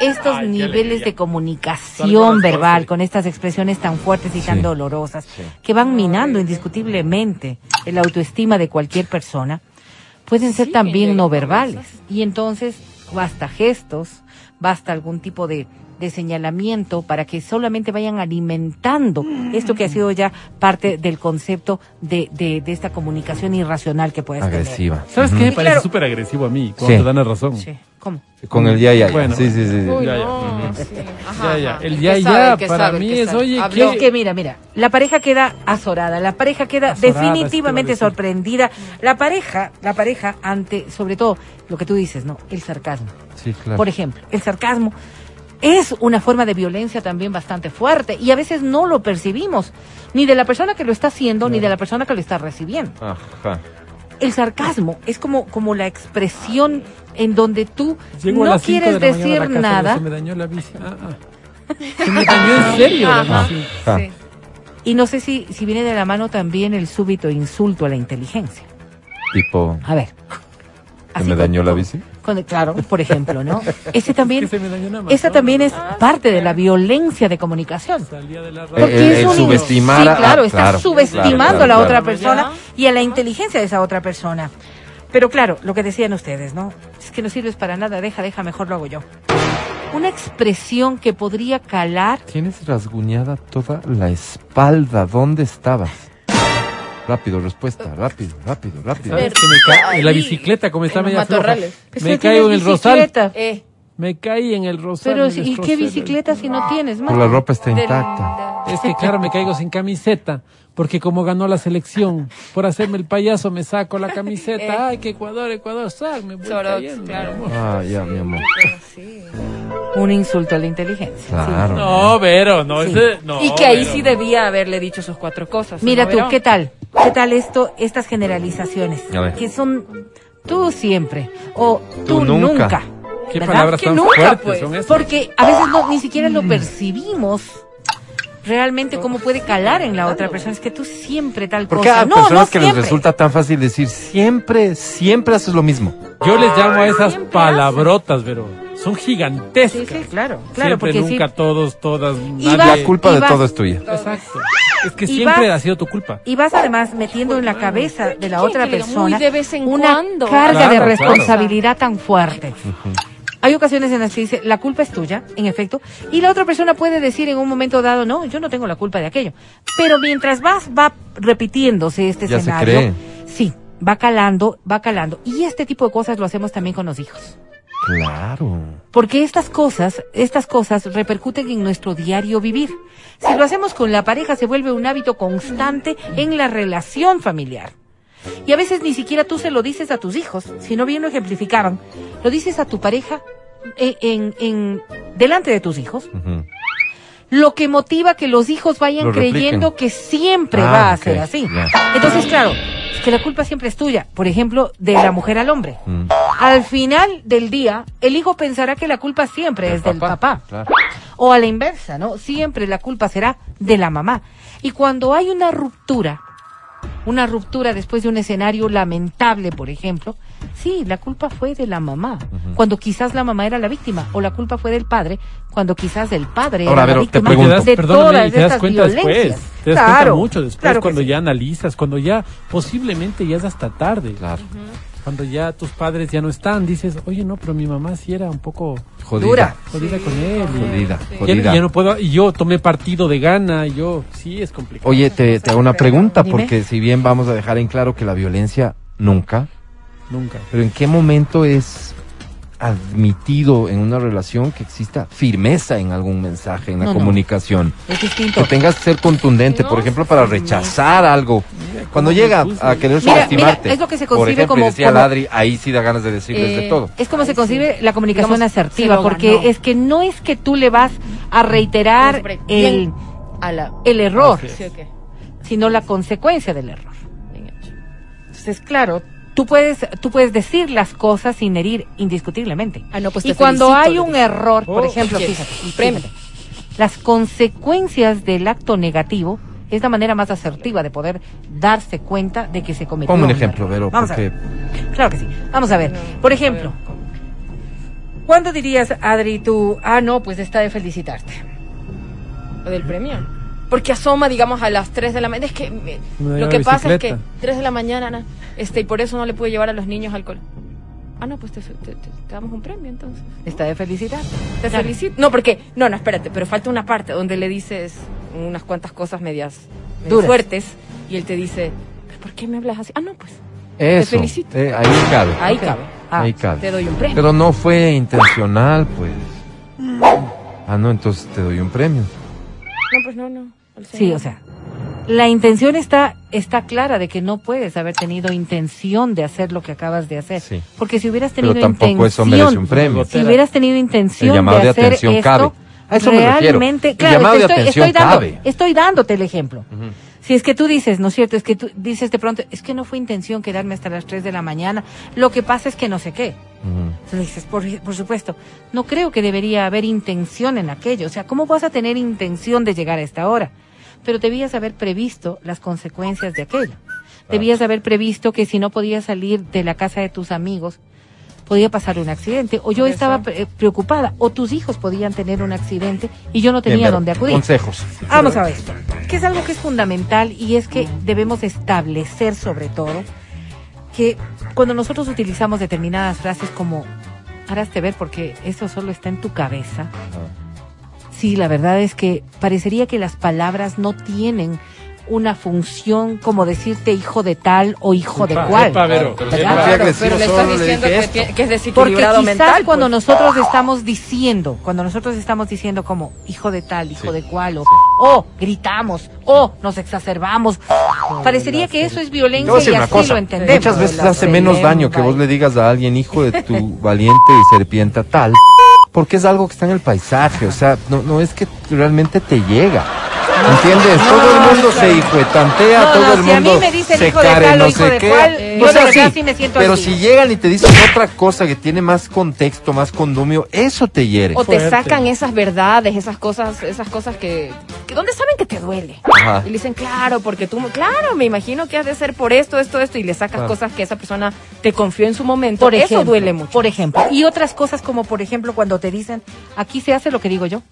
estos niveles de comunicación verbal con estas expresiones tan fuertes y tan dolorosas que van minando indiscutiblemente el autoestima de cualquier persona, pueden ser también no verbales. Y entonces basta gestos, basta algún tipo de, de señalamiento para que solamente vayan alimentando esto que ha sido ya parte del concepto de, de, de esta comunicación irracional que puedes Agresiva. ¿Sabes qué me parece claro- súper agresivo a mí? Cuando Sí. te dan la razón. tener. Sí. ¿Cómo? Con el ya, ya, ya. Bueno. Sí, sí, sí. sí. Uy, Ya, ya. no, sí. Ajá, Ya, ya. ajá. El ya, para sabe, mí que es, oye, Habló. Es que mira, mira, la pareja queda azorada, la pareja queda Azorada, definitivamente sorprendida. La pareja, la pareja ante, sobre todo, lo que tú dices, ¿no? El sarcasmo. Sí, claro. Por ejemplo, el sarcasmo es una forma de violencia también bastante fuerte y a veces no lo percibimos, ni de la persona que lo está haciendo, ni de la persona que lo está recibiendo. Ajá. El sarcasmo es como, como la expresión en donde tú Llego no quieres de decir nada Se me dañó la bici. Ah, ah. Se me dañó en serio la Ajá. bici. Ajá. Sí. y no sé si, si viene de la mano también el súbito insulto a la inteligencia. Tipo, A ver. ¿se me dañó la bici? Con- claro, por ejemplo, ¿no? Ese también, Que una esa también es parte de la violencia de comunicación. Salía de la Eh, Porque el- es el un subestimar sí, a- claro, ah, está claro, subestimando claro, a la otra persona y a la inteligencia de esa otra persona. Pero claro, lo que decían ustedes, ¿no? Es que no sirves para nada, deja, deja, mejor lo hago yo. Una expresión que podría calar Tienes rasguñada toda la espalda. ¿Dónde estabas? Rápido, respuesta. Rápido, rápido, rápido. ¿Sabes que me ca- en la bicicleta, como está en los media floja, matorrales. Pues me caigo en tienes el rosal. bicicleta. Eh, Me caí en el rosal. Pero, me ¿y destrocé qué el- bicicleta si no tienes? Pero la ropa está intacta. Es que claro, me caigo sin camiseta, porque como ganó la selección, por hacerme el payaso me saco la camiseta. Ay, que Ecuador, Ecuador, sac, me voy Sorox, cayendo, claro. mi amor. Ah, ya, mi amor. sí. Un insulto a la inteligencia. Claro. No, Vero, no, Sí. ese- no, y que ahí sí debía haberle dicho sus cuatro cosas. Mira ¿no, tú? ¿qué tal? ¿Qué tal esto, estas generalizaciones? A ver. Que son tú siempre o tú, Tú nunca. nunca. Qué ¿verdad? palabras Que tan nunca, fuertes pues. son estas. Porque a veces no, ni siquiera lo percibimos realmente cómo puede calar en la otra persona. Es que tú siempre tal Porque cosa. hay no, personas no que siempre. les resulta tan fácil decir siempre, siempre haces lo mismo. Yo les llamo a esas Siempre palabrotas, Vero. Son gigantescas. Sí, sí, claro, claro, Siempre, porque sí. nunca, todos, todas, nadie. vas- La culpa de vas- todo es tuya. Exacto. Es que siempre vas- ha sido tu culpa. Y vas además metiendo en la cabeza de la otra persona muy de vez en una cuando. carga Claro, de claro. responsabilidad tan fuerte. Hay ocasiones en las que dice, la culpa es tuya, en efecto, y la otra persona puede decir en un momento dado, no, yo no tengo la culpa de aquello. Pero mientras vas, va repitiéndose este Ya se escenario, cree. sí, va calando, va calando. Y este tipo de cosas lo hacemos también con los hijos. Claro. Porque estas cosas, estas cosas repercuten en nuestro diario vivir. Si lo hacemos con la pareja, se vuelve un hábito constante en la relación familiar. Y a veces ni siquiera tú se lo dices a tus hijos, si no bien lo ejemplificaban, lo dices a tu pareja en, en, en- delante de tus hijos, lo que motiva que los hijos vayan Lo creyendo que siempre Ah, va a ser así. Entonces, claro, es que la culpa siempre es tuya, por ejemplo, de la mujer al hombre. Mm. Al final del día, el hijo pensará que la culpa siempre es del papá. Claro. O a la inversa, ¿no? Siempre la culpa será de la mamá. Y cuando hay una ruptura, una ruptura después de un escenario lamentable, por ejemplo, sí, la culpa fue de la mamá, cuando quizás la mamá era la víctima, o la culpa fue del padre, cuando quizás el padre Ahora, era la te víctima pregunto. te das, de todas y te das estas cuenta violencias. después. Te das cuenta Claro, mucho después, claro cuando sí. ya analizas, cuando ya posiblemente ya es hasta tarde. Claro. Cuando ya tus padres ya no están, dices, oye, no, pero mi mamá sí era un poco Jodida. Dura. jodida con él. Jodida, Ya, jodida. ya no puedo, y yo tomé partido de gana, y yo, sí, es complicado. Oye, te, te hago una pregunta, Dime. porque si bien vamos a dejar en claro que la violencia nunca, Nunca. pero ¿en qué momento es admitido en una relación que exista firmeza en algún mensaje, en la No, no. comunicación? Es distinto. Que tengas que ser contundente, por ejemplo, para rechazar algo. Cuando llega a querer Mira, subestimarte. mira, es lo que se por concibe ejemplo, como- decía como- Ladri, ahí sí da ganas de decirles de Eh, todo. Es como se concibe sí. la comunicación Digamos, asertiva, porque ganó. es que no es que tú le vas a reiterar el, bien a la... el error, sino la consecuencia del error. Bien hecho. Entonces, claro, tú puedes, tú puedes decir las cosas sin herir indiscutiblemente. Ah, no, pues y cuando felicito, hay un error, por Oh, ejemplo, ¿qué? fíjate, fíjate, las consecuencias del acto negativo es la manera más asertiva de poder darse cuenta de que se cometió Ponme un un ejemplo, error. Vero, Vamos a porque ver. Claro que sí. Vamos a ver. No, Por a ejemplo. ¿cuándo dirías, Adri, tú, ah, no, pues está de felicitarte? Lo del premio. Porque asoma, digamos, a las 3 de la mañana. Es que me- Me lo que pasa es que bicicleta. 3 de la mañana, Ana, este, y por eso no le pude llevar a los niños al cole. Ah, no, pues te, te- te- te damos un premio entonces. Está de felicidad. Te felicito. No, porque, no, no, espérate, pero falta una parte donde le dices unas cuantas cosas medias, medias Duras. fuertes y él te dice, ¿pero por qué me hablas así? Ah, no, pues, Eso. felicito. eh, ahí cabe. ahí Ok. cabe. Ah, ahí cabe. Te doy un premio. Pero no fue intencional, pues. Ah, no, entonces te doy un premio. No, pues no, no. Al Sí, o sea, la intención está, está clara de que no puedes haber tenido intención de hacer lo que acabas de hacer. Sí. Porque si hubieras Pero tenido tampoco eso merece intención, un premio. si hubieras tenido intención El llamado de de hacer atención esto, cabe. A eso me realmente, El claro, llamado de estoy, atención estoy dando, cabe. estoy dándote el ejemplo. Si es que tú dices, ¿no es cierto? Es que tú dices de pronto, es que no fue intención quedarme hasta las 3 de la mañana, lo que pasa es que no sé qué. Entonces dices, por, por supuesto, no creo que debería haber intención en aquello. O sea, ¿cómo vas a tener intención de llegar a esta hora? Pero debías haber previsto las consecuencias de aquello. Debías haber previsto que si no podías salir de la casa de tus amigos, podía pasar un accidente. O yo estaba pre- preocupada. O tus hijos podían tener un accidente y yo no tenía Bien, dónde acudir. Consejos. Vamos a ver que es algo que es fundamental y es que debemos establecer sobre todo que cuando nosotros utilizamos determinadas frases como haraste ver porque eso solo está en tu cabeza, sí, la verdad es que parecería que las palabras no tienen una función como decirte hijo de tal o hijo de cual. pero le estás diciendo que, es Porque quizás mental. cuando pues. nosotros estamos diciendo, cuando nosotros estamos diciendo como hijo de tal, hijo Sí. de cual, o, o gritamos, o nos exacerbamos, parecería que eso es violencia y así cosa. lo entendemos. Muchas veces hace menos daño que vos le digas a alguien hijo de tu valiente y serpiente tal, porque es algo que está en el paisaje. O sea, no, no es que realmente te llega. ¿Entiendes? No, todo el mundo claro. se hijuetantea, No, todo no, el si a mundo mí me dicen se hijo de care, tal o no hijo sé de qué. cual, O yo sea, de verdad sí, sí me siento pero así. si llegan y te dicen otra cosa que tiene más contexto, más condumio, eso te hiere. O te Fuerte. sacan esas verdades, esas cosas, esas cosas que, que donde saben que te duele. Ajá. Y le dicen, claro, porque tú, claro, me imagino que has de ser por esto, esto, esto, y le sacas Claro. cosas que esa persona te confió en su momento. Por Eso ejemplo, duele mucho. Por ejemplo, y otras cosas como por ejemplo cuando te dicen, aquí se hace lo que digo yo.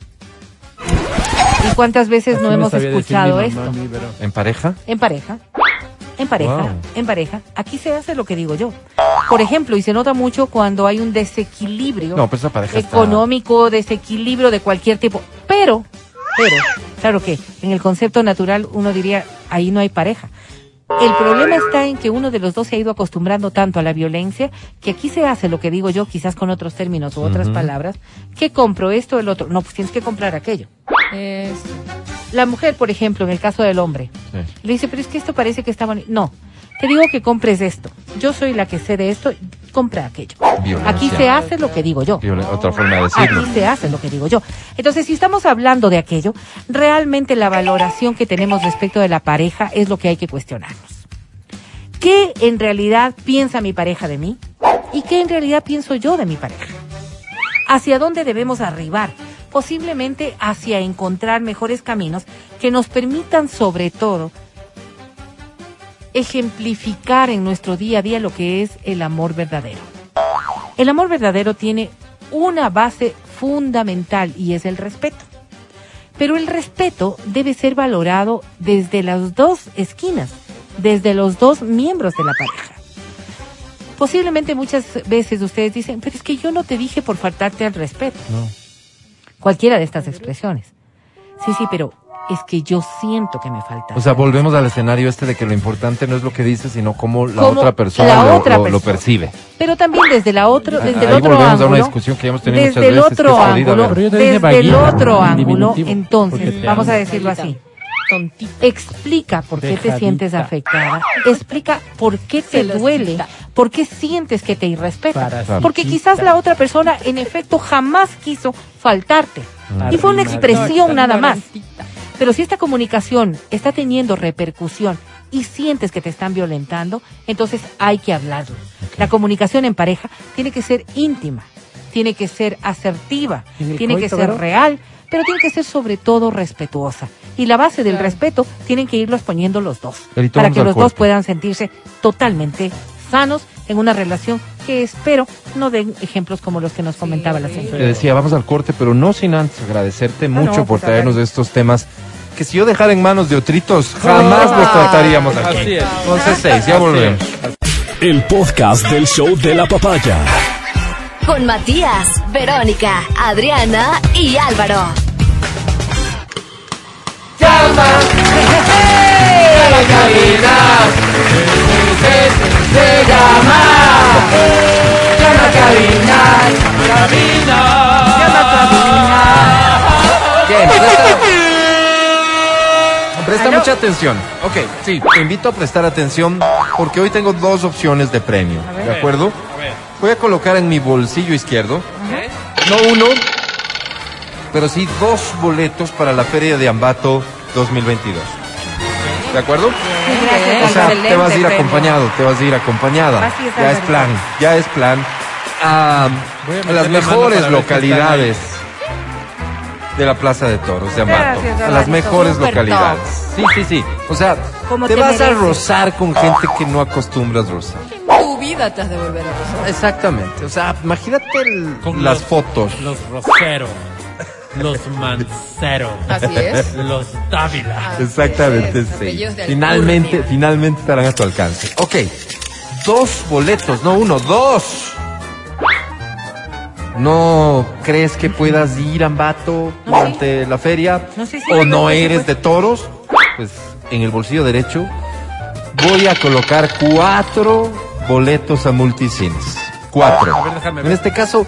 ¿Y cuántas veces no hemos escuchado esto? mí, Vero. ¿En pareja? En pareja. En pareja, Wow. en pareja. Aquí se hace lo que digo yo. Por ejemplo, y se nota mucho cuando hay un desequilibrio No, pues está... económico, desequilibrio de cualquier tipo. Pero, pero, claro que en el concepto natural uno diría, ahí no hay pareja. El problema está en que uno de los dos se ha ido acostumbrando tanto a la violencia que aquí se hace lo que digo yo, quizás con otros términos u otras palabras, que compro esto o el otro. No, pues tienes que comprar aquello. Es- La mujer, por ejemplo, en el caso del hombre, Sí. le dice, pero es que esto parece que está bonito. No, te digo que compres esto. Yo soy la que sé de esto, compra aquello. Violencia. Aquí se hace lo que digo yo. Violen- Otra forma de decirlo. Aquí se hace lo que digo yo. Entonces, si estamos hablando de aquello, realmente la valoración que tenemos respecto de la pareja es lo que hay que cuestionarnos. ¿Qué en realidad piensa mi pareja de mí? ¿Y qué en realidad pienso yo de mi pareja? ¿Hacia dónde debemos arribar? Posiblemente hacia encontrar mejores caminos que nos permitan sobre todo ejemplificar en nuestro día a día lo que es el amor verdadero. El amor verdadero tiene una base fundamental y es el respeto. Pero el respeto debe ser valorado desde las dos esquinas, desde los dos miembros de la pareja. Posiblemente muchas veces ustedes dicen, pero es que yo no te dije por faltarte al respeto. No. Cualquiera de estas expresiones. Sí, sí, pero es que yo siento que me falta. O sea, volvemos al escenario este de que lo importante no es lo que dices, sino cómo la Cómo otra persona, la lo, otra lo- lo persona. percibe. Pero también desde la otro, desde el Ahí otro volvemos a ángulo. una discusión que ya hemos tenido desde muchas el otro ángulo, desde el otro ángulo, entonces, vamos a decirlo así. Explica por qué te sientes afectada. Explica por qué te duele. ¿Por qué sientes que te irrespeta? Porque quizás la otra persona en efecto jamás quiso faltarte. Y fue una expresión nada más. Pero si esta comunicación está teniendo repercusión y sientes que te están violentando, entonces hay que hablarlo. La comunicación en pareja tiene que ser íntima, tiene que ser asertiva, ¿En el tiene que ser real, pero tiene que ser sobre todo respetuosa. Y la base del respeto tienen que irlos poniendo los dos, para que los dos puedan sentirse totalmente sanos en una relación que espero no den ejemplos como los que nos comentaba la señora. Te decía, vamos al corte, pero no sin antes agradecerte mucho no, por pues, traernos a estos temas que si yo dejara en manos de otritos, jamás los trataríamos aquí. Así es. 11.6, ya volvemos. el podcast del show de la papaya. Con Matías, Verónica, Adriana y Álvaro. Llama, llama cabina, se llama, llama cabina, cabina, llama cabina. Bien, presta, presta mucha atención. Ok, sí, te invito a prestar atención porque hoy tengo dos opciones de premio, ¿de acuerdo? Voy a colocar en mi bolsillo izquierdo, no uno, pero sí dos boletos para la Feria de Ambato 2022. ¿De acuerdo? O sea, te vas a ir acompañado, te vas a ir acompañada. Así es, Ya es plan, ya es plan. A, las mejores localidades de la Plaza de Toros de. Gracias, A las mejores Super localidades. Sí, sí, sí. O sea, te te vas a rozar con gente que no acostumbras rozar. Tu vida te has de volver a pasar. Exactamente. O sea, imagínate el- Con las los- fotos. Los Rosero, los Mancero, Así es. los Dávila. Así Exactamente, es, sí. Finalmente, alcurnia. finalmente estarán a tu alcance. Ok, dos boletos, no uno, dos. ¿No crees que puedas ir a Ambato No, durante la feria? No, sí, sí, ¿O no, eres de toros? Pues en el bolsillo derecho voy a colocar cuatro boletos a multicines. Cuatro. A ver, déjame En este caso,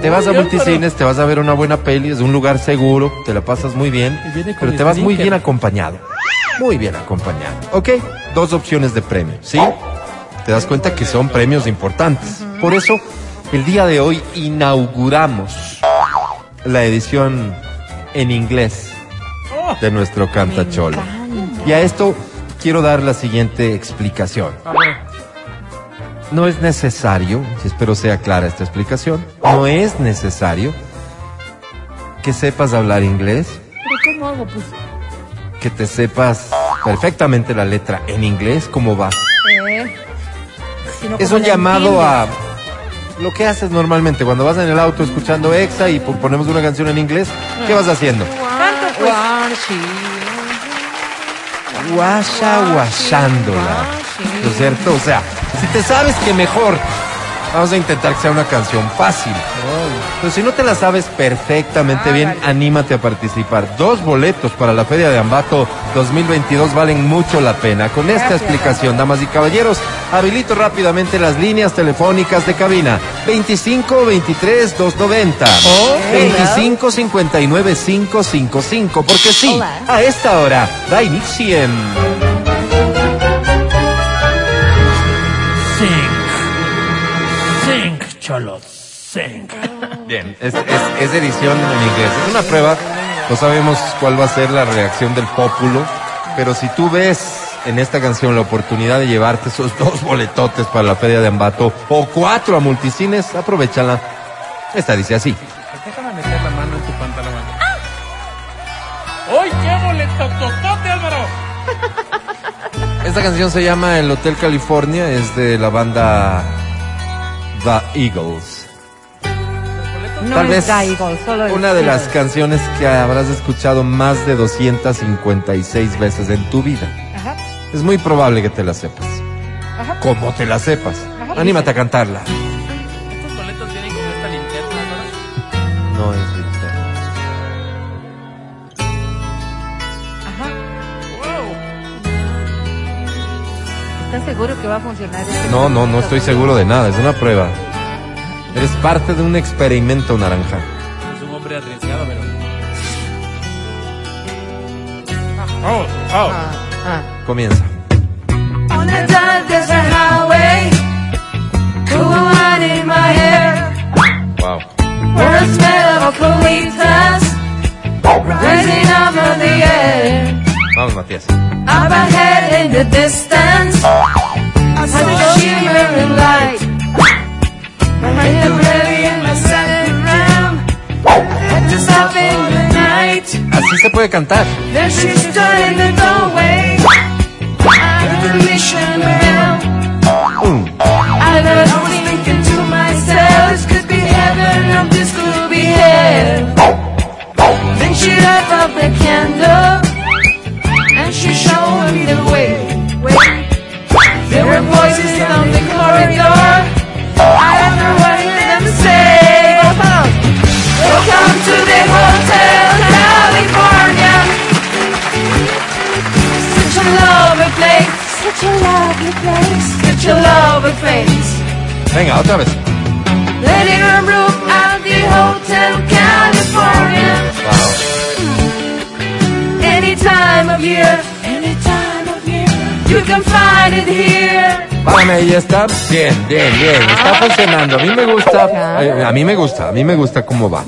te vas a multicines, te vas a ver una buena peli, es un lugar seguro, te la pasas muy bien, pero te vas muy bien acompañado. Muy bien acompañado. ¿Ok? Dos opciones de premio, ¿sí? Te das cuenta que son premios importantes. Por eso, el día de hoy inauguramos la edición en inglés de nuestro Cantacholo. Y a esto quiero dar la siguiente explicación. No es necesario, espero sea clara esta explicación, no es necesario que sepas hablar inglés, ¿Pero cómo hago? Pues, que te sepas perfectamente la letra en inglés, cómo va. eh, Sino Es un la llamado a lo que haces normalmente cuando vas en el auto escuchando EXA y po- ponemos una canción en inglés, ¿qué vas haciendo? Tanto, pues. Guasha guashándola. ¿No es cierto? O sea, si te sabes que mejor, vamos a intentar que sea una canción fácil. Pero si no te la sabes perfectamente bien, anímate a participar. Dos boletos para la Feria de Ambato 2022 valen mucho la pena. Con esta explicación, damas y caballeros, habilito rápidamente las líneas telefónicas de cabina. 25 23 290 o 25 59 555. Porque sí, Hola. a esta hora da inicio en... Cholos, sing. Bien, es, es, es edición en inglés. Es una prueba. No sabemos cuál va a ser la reacción del pópulo. Pero si tú ves en esta canción la oportunidad de llevarte esos dos boletotes para la Feria de Ambato o cuatro a multicines, aprovechala. Esta dice así. Déjame meter la mano en tu pantalón. ¡Uy, qué boleto totote, Álvaro! Esta canción se llama El Hotel California. Es de la banda The Eagles. No Tal es vez Gaigo, solo es una de las canciones que habrás escuchado más de 256 veces en tu vida. Ajá. Es muy probable que te la sepas. Ajá. Como te la sepas. Ajá. Anímate a cantarla. Estos boletos vienen con esta linterna, Álvaro. No es seguro que va a funcionar? este No, no, no estoy seguro de nada. Es una prueba. Eres parte de un experimento naranja. Es un hombre arriesgado, pero. ¡Oh! ¡Oh! ah, Comienza. On a dark desert highway, cool light in my hair, Wow. rising up from the air. Vamos, Matías. Up ahead in the distance, I saw a shimmering light. I hit the levee and I sat around, had to stop in the night. Así se puede cantar. Then she stood in the doorway, at the mission bell. Mm. I was thinking to myself, this could be heaven or this could be hell. Then she lit up the candle and she showed me the way. There were voices down the corridor. I wonder what them say. Welcome to the Hotel California. Such a lovely place. Such a lovely place. Such a lovely place. Hang out, Thomas. Letting a room at the Hotel California. Wow. Time of year, any time of year, you can find it here. Párame, ahí está. Bien, bien, bien. Está funcionando. A mí me gusta. eh, A mí me gusta. A mí me gusta cómo va.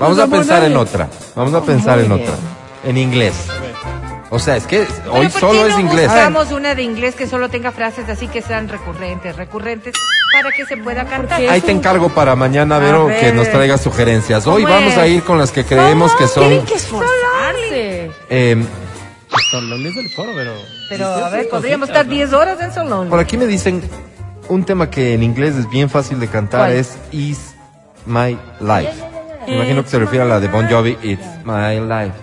Vamos a pensar en otra. Vamos a pensar en otra. En inglés. O sea, es que hoy Pero ¿por solo qué es inglés. buscamos una de inglés que solo tenga frases así que sean recurrentes, recurrentes, para que se pueda cantar. Ahí te encargo para mañana, Vero, ver. que nos traiga sugerencias. Hoy ¿Cómo vamos es? a ir con las que creemos que son. Tienen que esforzarse. eh, Son los del coro, pero. Pero a ver, podríamos estar 10 horas en Solón. por aquí me dicen un tema que en inglés es bien fácil de cantar ¿Cuál? es Is My Life. Me imagino que se refiere a la de Bon Jovi, It's My Life.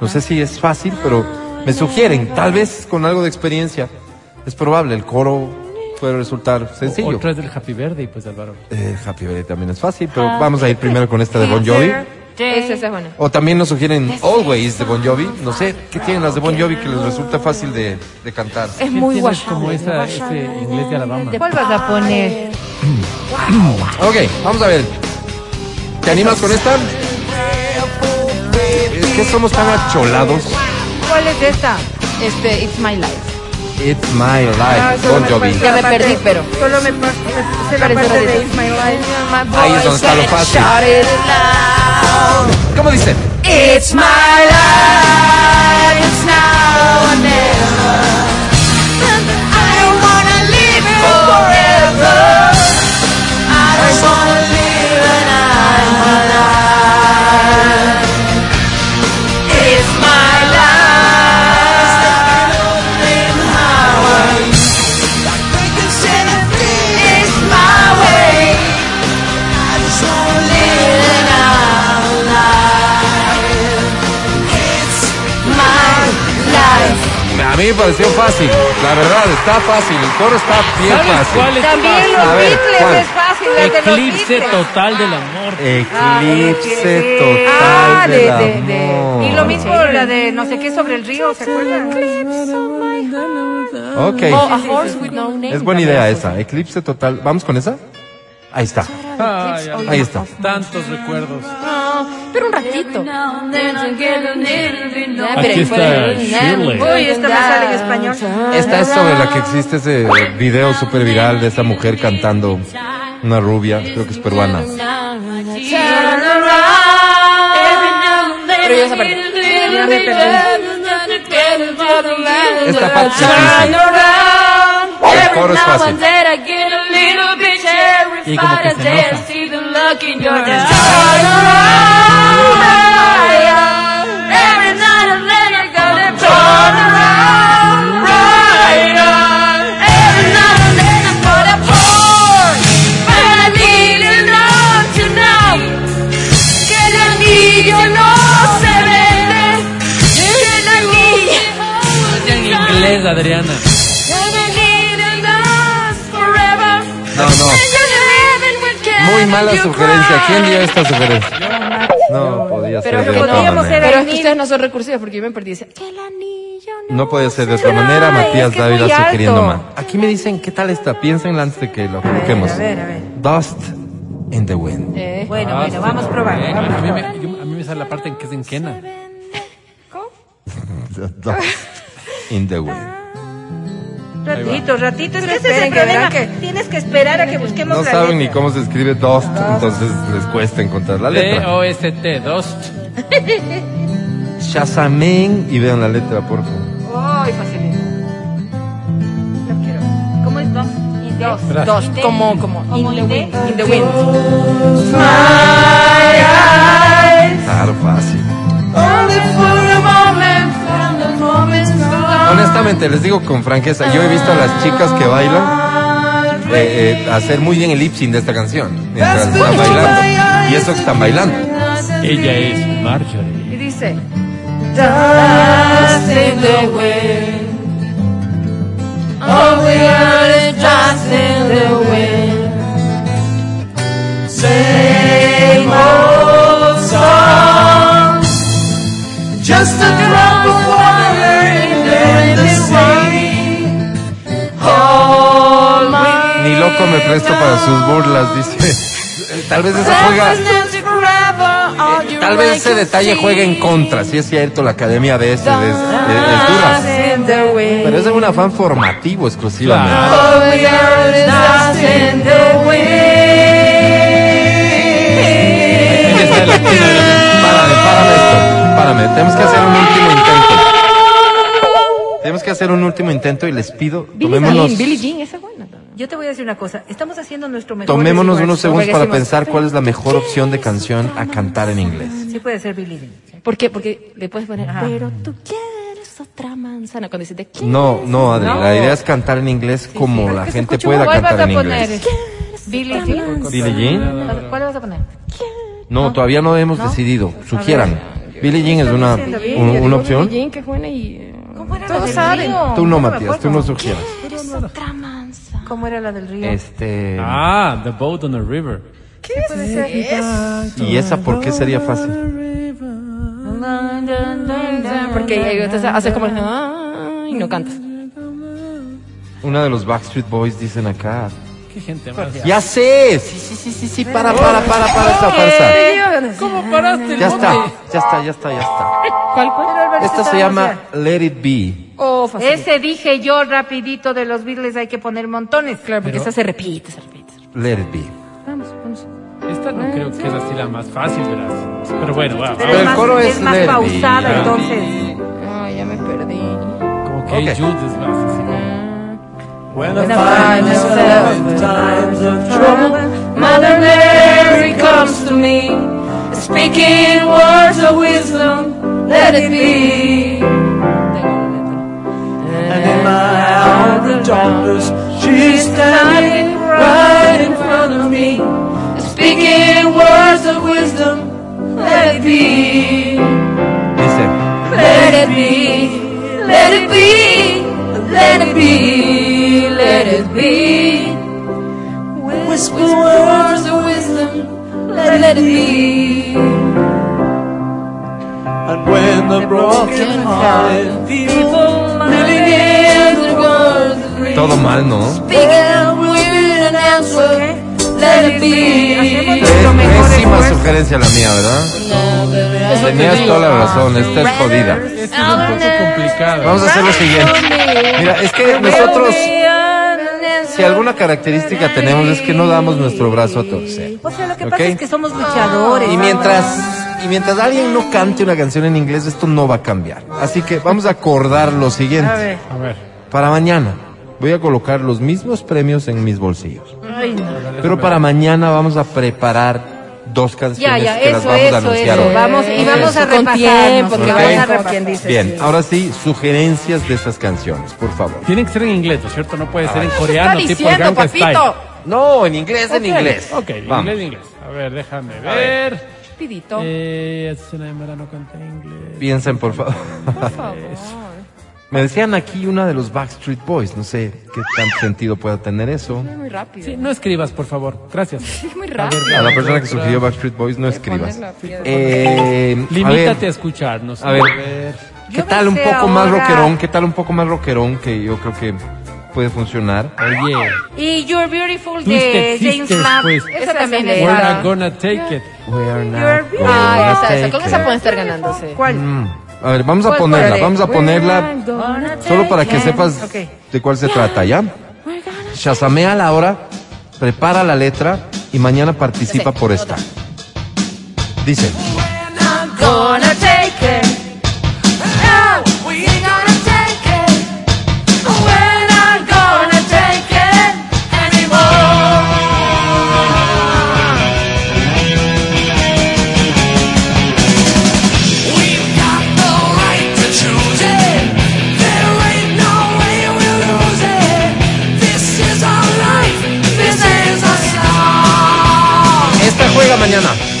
No sé si es fácil, pero me sugieren, tal vez con algo de experiencia. Es probable, el coro puede resultar sencillo. Otra es del Happy Birthday, pues Álvaro. Eh, Happy Birthday también es fácil, pero vamos a ir primero con esta de Bon Jovi. Esa, esa es buena. O también nos sugieren Always de Bon Jovi. No sé, ¿qué tienen las de Bon Jovi que les resulta fácil de, de cantar? Es muy guapo. como esa, ese inglés de Alabama. ¿Cuál vas a poner? Ok, vamos a ver. ¿Te animas con esta? Es que somos tan acholados. ¿Cuál es esta? Este, It's My Life. It's my life, Bon Jovi. Ya me perdí, pero. Solo me pasé la parte de It's My Life. Ahí es donde está lo fácil. ¿Cómo dice? It's my life, it's now or never. A mí me pareció fácil. La verdad, está fácil. El coro está bien ¿Sabes fácil. cuál es También fácil? los A ver, Beatles ¿cuál? es fácil, las de los Eclipse Beatles. total del amor. Eclipse Ah, total de, del de, de- amor. Y lo mismo la de no sé qué sobre el río, ¿se acuerdan? Ok. Oh, A Horse with No Name. Es buena idea esa. Eclipse total. ¿Vamos con esa? Ahí está. Ay, ay, Ahí está. Tantos recuerdos. Pero un ratito. Now and then I get a little bit Ya, lonely. pero Aquí está Shirley. Uy, esta me sale en español. Esta es sobre la que existe ese video súper viral de esa mujer cantando. Una rubia, creo que es peruana. Turn around. Every now and then Pero yo esa parte. I get a little bit lonely. Esta parte es difícil. El coro es Every now fácil. and then I get a little bit Y como que se enoja. Look in your eyes. Every night I turn around. Right on. Every. But need to know tonight. Que el anillo no se vende. Que el anillo. En inglés, Adriana. No, no. Muy mala sugerencia. ¿Quién dio esta sugerencia? No podía ser Pero de otra manera. ser- Pero es que ustedes no son recursivos porque yo me perdí. Dice, que el anillo no. No podía ser de otra manera. Matías es que Dávila sugiriendo mal. Aquí me dicen, ¿qué tal está? Piénsenla antes de que lo coloquemos. a ver, a ver. Dust in the wind. Eh, Bueno, Ah, bueno, vamos a eh, vamos mí probar. me, yo- a mí me sale la parte en que es en Kena. Dust in the wind. Ratito, ratito, es que ese es el que problema. verán Tienes que esperar a que busquemos No la saben ni cómo se escribe dust, entonces les cuesta encontrar la letra. D-O-S-T, Dost. Shazamen y vean la letra, por favor. Ay, facilito. Lo quiero. ¿Cómo es dos? Y dos. Espera. Dos, como, como. Como in the in the- wind. In the wind. Claro, fácil. Honestamente, les digo con franqueza, yo he visto a las chicas que bailan eh, eh, hacer muy bien el lip sync de esta canción mientras están bailando. Y eso que están bailando. Ella es Marjorie. Y dice, Dust in the wind. All we are is dust in the wind. Same old song. Just a drop of Ni loco me presto para sus burlas, dice. Tal vez esa juega, eh, tal vez ese detalle juega en contra, si es cierto, la academia de ese es, es- es dura. Pero es de un afán formativo exclusivamente. Párame, párame esto. Párame, tenemos que hacer un último intento. Tenemos que hacer un último intento y les pido, Billie tomémonos, Jean, Billie Jean, esa es buena. Yo te voy a decir una cosa. Estamos haciendo nuestro mejor. tomémonos unos segundos para pensar cuál es la mejor opción de canción a cantar en inglés. Sí puede ser Billie Jean. ¿Por qué? Porque le puedes poner, Ajá. pero tú quieres otra manzana. Cuando dices, ¿de qué? No, no, Adri, No. la idea es cantar en inglés como la gente pueda ¿Cuál vas cantar en inglés. Billie Jean. Billie Jean? ¿Cuál vas a poner? No, todavía no hemos decidido. Sugieran. Billie Jean es una, una Billie opción. Jean, que es buena y... ¿Cómo era Todos la del río? Tú no, Matías, tú no sugieras. Otra mansa. ¿Cómo era la del río? Este. Ah, The Boat on the River. ¿Qué puede ser? ¿Y esa por qué sería fácil? Porque entonces haces como... "Ah", y no cantas. Una de los Backstreet Boys dicen acá. Qué gente más. Ya sé. Sí, sí, sí, sí, sí. Para, para, para, para esta farsa. ¿Cómo paraste el Ya está, ya está, ya está, ya está. ¿Cuál, cuál? Esta se llama Let It Be. Oh, fácil. Ese dije yo rapidito de los Beatles hay que poner montones. Claro, porque Pero- esa se repite, se repite. se repite. Let It Be. Vamos, vamos. Esta no creo que es así la más fácil, verás. Pero bueno, va. Pero el es más, coro es es más Let It Be, pausada, ya. entonces. Ay, ya me perdí. Como que Ok. Jude es más así como... When I find myself in times of trouble, Mother Mary comes to me, speaking words of wisdom, let it be. And in my hour of darkness, she's standing right in front of me, speaking words of wisdom, let it be. Dice. Let it be, let it be, let it be, let it be. Whisper words of wisdom, let it be. Broken hearted people living in the world Todo mal, ¿no? Es pésima sugerencia la mía, ¿verdad? Tenías toda la razón, esta es jodida. Es complicada. Vamos a hacer lo siguiente. Mira, es que nosotros, si alguna característica tenemos es que no damos nuestro brazo a torcer. O sea, lo que ¿Ok? pasa es que somos luchadores. Y mientras, y mientras alguien no cante una canción en inglés, esto no va a cambiar. Así que vamos a acordar lo siguiente. A ver. A ver. Para mañana voy a colocar los mismos premios en mis bolsillos. Ay, no. Pero para mañana vamos a preparar dos canciones Ya, ya, que las eso, vamos a eso, anunciar eso. hoy. Vamos, y vamos a tiempo, porque que vamos vamos a a repasar. quien dice. Bien, ahora sí, sugerencias de estas canciones, por favor. Tienen que ser en inglés, ¿no es cierto? No puede ser en coreano, tipo diciendo, Style. papito? No, en inglés, en Ok, inglés. Ok, Vamos. inglés, inglés. A ver, déjame ver. ver. Eh, no canta inglés. Piensen, por favor. Por favor. Me decían aquí una de los Backstreet Boys. No sé qué tan sentido pueda tener eso. Es muy rápido. Sí, no escribas, por favor. Gracias. Muy rápido. A la persona que sugirió Backstreet Boys, no escribas. Eh, a Limítate ver, a escucharnos. a ver. ¿qué Yo tal un poco más rockerón? ¿Qué tal un poco más rockerón que yo creo que puede funcionar? Oye, Y You're Beautiful de James Lab. pues. Esa también es we're not gonna take it. We are not You're gonna Ah, esa, esa. take Con esa it. pueden estar ganándose. ¿Cuál? Mm. A ver, vamos a ¿Cuál, ponerla, vamos a ponerla solo para que sepas de cuál se trata, ¿ya? Shazamea la hora, prepara la letra y mañana participa por esta. Dice, belong.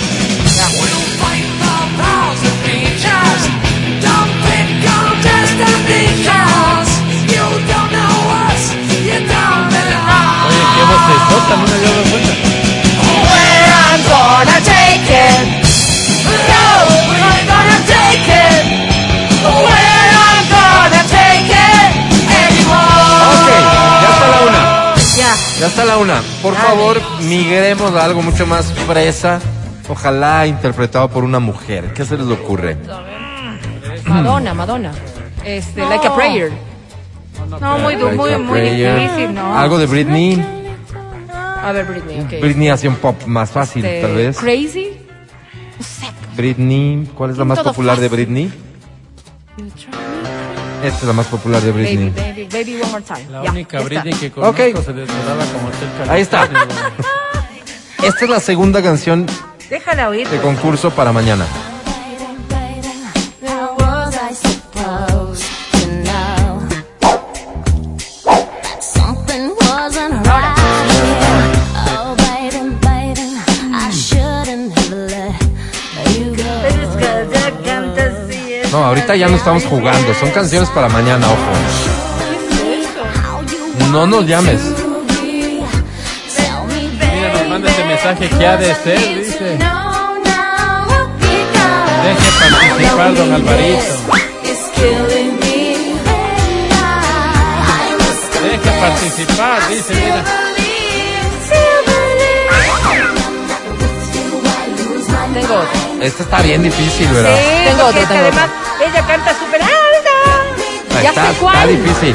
Oye, qué vocesota, no me ya está la una. Por favor, migremos a algo mucho más fresa. Ojalá interpretado por una mujer. ¿Qué se les ocurre? Madonna, Madonna. Este, Like a Prayer. No, muy, du- muy, a muy Prayer. difícil, ¿no? Algo de Britney. A ver, Britney, ok. Britney hacía un pop más fácil, Este, tal vez. Crazy. Britney. ¿Cuál es la más Todo popular de fácil. Britney? Esta es la más popular de Baby, Britney. baby, baby, one more time. La Ya, única ya. Britney que conozco Ok. se desnudaba como California. Ahí está. Esta es la segunda canción Déjala oír. de pues. concurso para mañana. No, ahorita ya no estamos jugando. Son canciones para mañana, ojo. No nos llames. Mira, nos manda ese mensaje que ha de ser, dice. no, no, because Deje participar, don Alvarito. Deje participar, dice, mira. Tengo otro. Esta está bien difícil, ¿verdad? Sí, Tengo otro, tengo además ella Ya está, sé está cuál. difícil.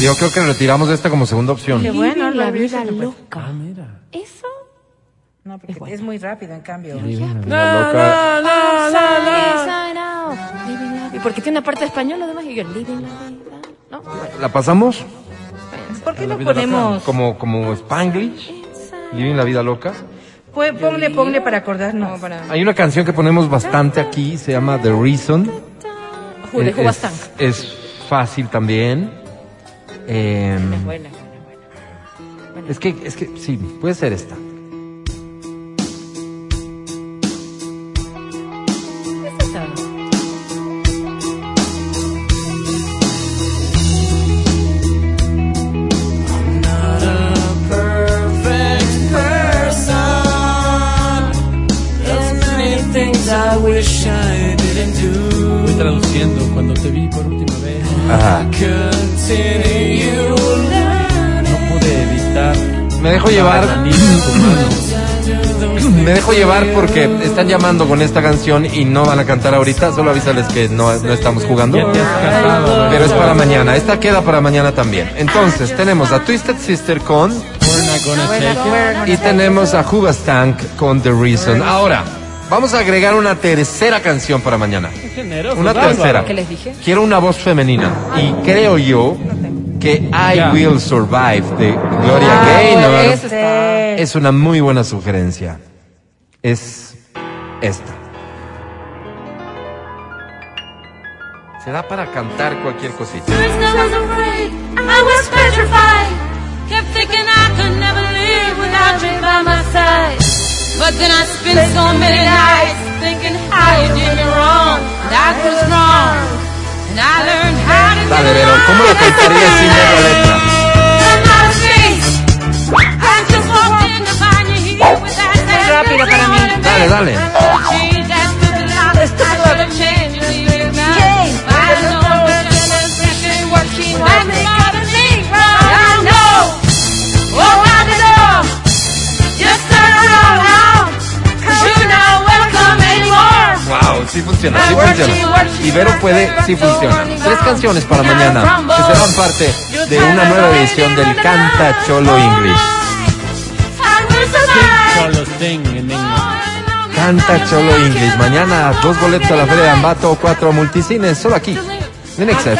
Yo creo que retiramos esta como segunda opción. Qué bueno, la la vida loca. Ah, mira. Eso. No, porque es muy rápido, en cambio. Loca. no, no, Sign out. Living la vida. Porque tiene una parte de español, además, y yo, living la vida. ¿No? Bueno, ¿La pasamos? ¿Por qué no vida loca. ponemos? Como, como Spanglish. Living la vida loca. Pues ponle, ponle para acordarnos. como para... Hay una canción que ponemos bastante aquí, se llama The Reason. Es- Hubastank. Es fácil también. Eh, Buena, buena, buena. es que, es que, sí, puede ser esta. Me dejo llevar porque están llamando con esta canción y no van a cantar ahorita. Solo avísales que no, no estamos jugando. Pero es para mañana. Esta queda para mañana también. Entonces, tenemos a Twisted Sister con. Y tenemos a Hubastank con The Reason. Ahora, vamos a agregar una tercera canción para mañana. Una tercera. Quiero una voz femenina. Y creo yo que I Ya. Will Survive de Gloria Ah, Gaynor está. es una muy buena sugerencia. Es esta. Se da para cantar cualquier cosita. But then I spent so many nights thinking how you did me wrong. That was wrong. And I learned how to Dale, Vero. ¿cómo lo cantarías sin ver la letra? Muy rápido para mí. Dale, dale. Wow, sí funciona, sí funciona. Y Vero puede, sí funciona. Tres canciones para mañana que serán parte de una nueva edición del Canta Cholo English. Canta Cholo English. Mañana dos boletos a la Feria de Ambato, cuatro multicines, solo aquí, en Exa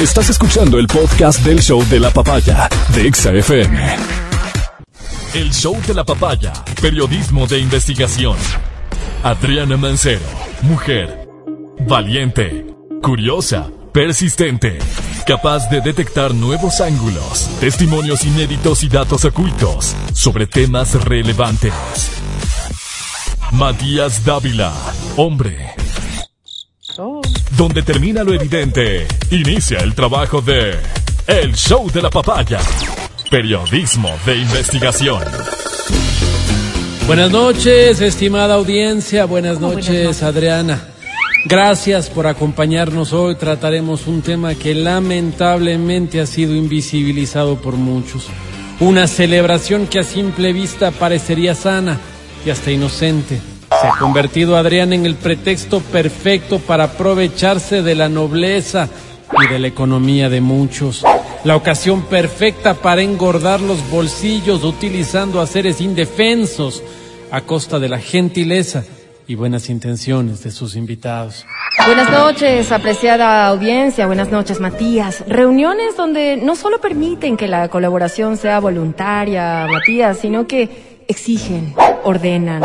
Estás escuchando el podcast del show de la papaya de Exa FM. El show de la papaya. Periodismo de investigación. Adriana Mancero. Mujer. Valiente. Curiosa. Persistente. Capaz de detectar nuevos ángulos, testimonios inéditos y datos ocultos sobre temas relevantes. Matías Dávila. Hombre. Donde termina lo evidente, inicia el trabajo de El Show de la Papaya. Periodismo de investigación. Buenas noches, estimada audiencia. Buenas noches, Adriana. Gracias por acompañarnos hoy. Trataremos un tema que lamentablemente ha sido invisibilizado por muchos. Una celebración que a simple vista parecería sana y hasta inocente. Se ha convertido Adriana en el pretexto perfecto para aprovecharse de la nobleza y de la economía de muchos. La ocasión perfecta para engordar los bolsillos utilizando a seres indefensos a costa de la gentileza y buenas intenciones de sus invitados. Buenas noches, apreciada audiencia. Buenas noches, Matías. Reuniones donde no solo permiten que la colaboración sea voluntaria, Matías, sino que exigen, ordenan,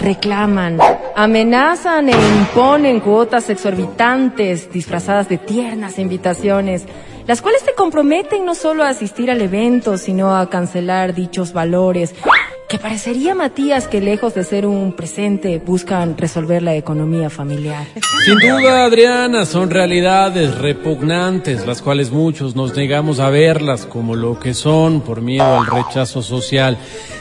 reclaman, amenazan e imponen cuotas exorbitantes disfrazadas de tiernas invitaciones, las cuales te comprometen no solo a asistir al evento, sino a cancelar dichos valores que parecería, Matías, que lejos de ser un presente, buscan resolver la economía familiar. Sin duda, Adriana, son realidades repugnantes, las cuales muchos nos negamos a verlas como lo que son por miedo al rechazo social.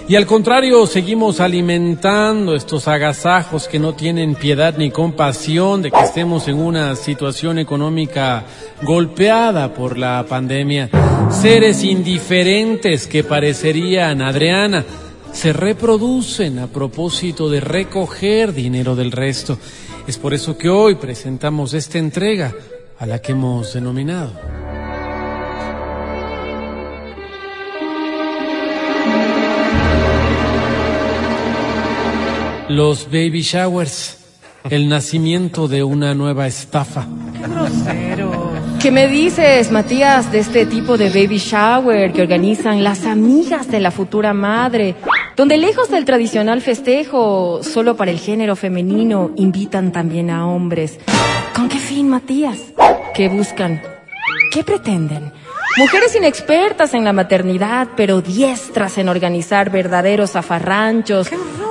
Y al contrario, seguimos alimentando estos agasajos que no tienen piedad ni compasión de que estemos en una situación económica golpeada por la pandemia. Seres indiferentes que parecerían, Adriana, se reproducen a propósito de recoger dinero del resto. Es por eso que hoy presentamos esta entrega a la que hemos denominado. Los baby showers, el nacimiento de una nueva estafa. ¿Qué me dices, Matías, de este tipo de baby shower que organizan las amigas de la futura madre? Donde lejos del tradicional festejo, solo para el género femenino, invitan también a hombres. ¿Con qué fin, Matías? ¿Qué buscan? ¿Qué pretenden? Mujeres inexpertas en la maternidad, pero diestras en organizar verdaderos zafarranchos,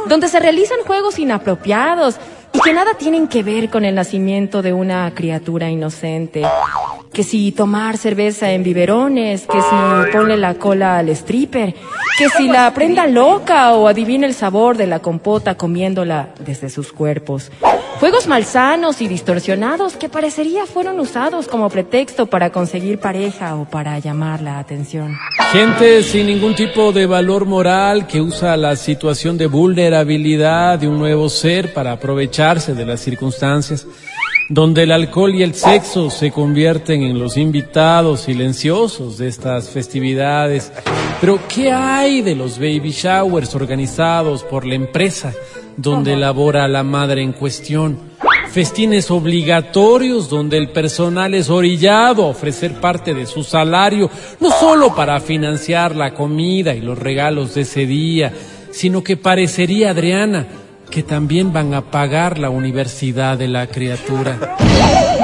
donde se realizan juegos inapropiados que nada tienen que ver con el nacimiento de una criatura inocente. Que si tomar cerveza en biberones, que si ponle la cola al stripper, que si la prenda loca o adivine el sabor de la compota comiéndola desde sus cuerpos. Juegos malsanos y distorsionados que parecería fueron usados como pretexto para conseguir pareja o para llamar la atención. Gente sin ningún tipo de valor moral que usa la situación de vulnerabilidad de un nuevo ser para aprovecharse de las circunstancias, donde el alcohol y el sexo se convierten en los invitados silenciosos de estas festividades. Pero ¿qué hay de los baby showers organizados por la empresa donde labora la madre en cuestión? Festines obligatorios donde el personal es orillado a ofrecer parte de su salario, no solo para financiar la comida y los regalos de ese día, sino que parecería, Adriana, que también van a pagar la universidad de la criatura.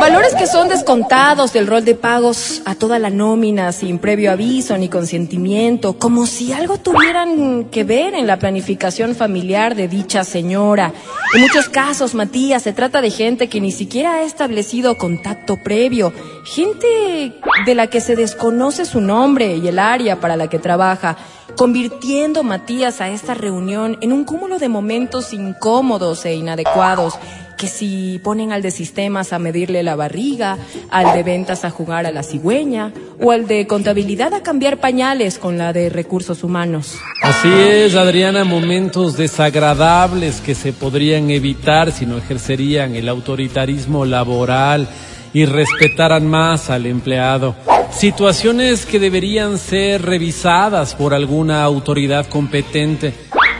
Valores que son descontados del rol de pagos a toda la nómina sin previo aviso ni consentimiento, como si algo tuvieran que ver en la planificación familiar de dicha señora. En muchos casos, Matías, se trata de gente que ni siquiera ha establecido contacto previo, gente de la que se desconoce su nombre y el área para la que trabaja, convirtiendo, Matías, a esta reunión en un cúmulo de momentos incómodos e inadecuados que si ponen al de sistemas a medirle la barriga, al de ventas a jugar a la cigüeña, o al de contabilidad a cambiar pañales con la de recursos humanos. Así es, Adriana, momentos desagradables que se podrían evitar si no ejercerían el autoritarismo laboral y respetaran más al empleado. Situaciones que deberían ser revisadas por alguna autoridad competente.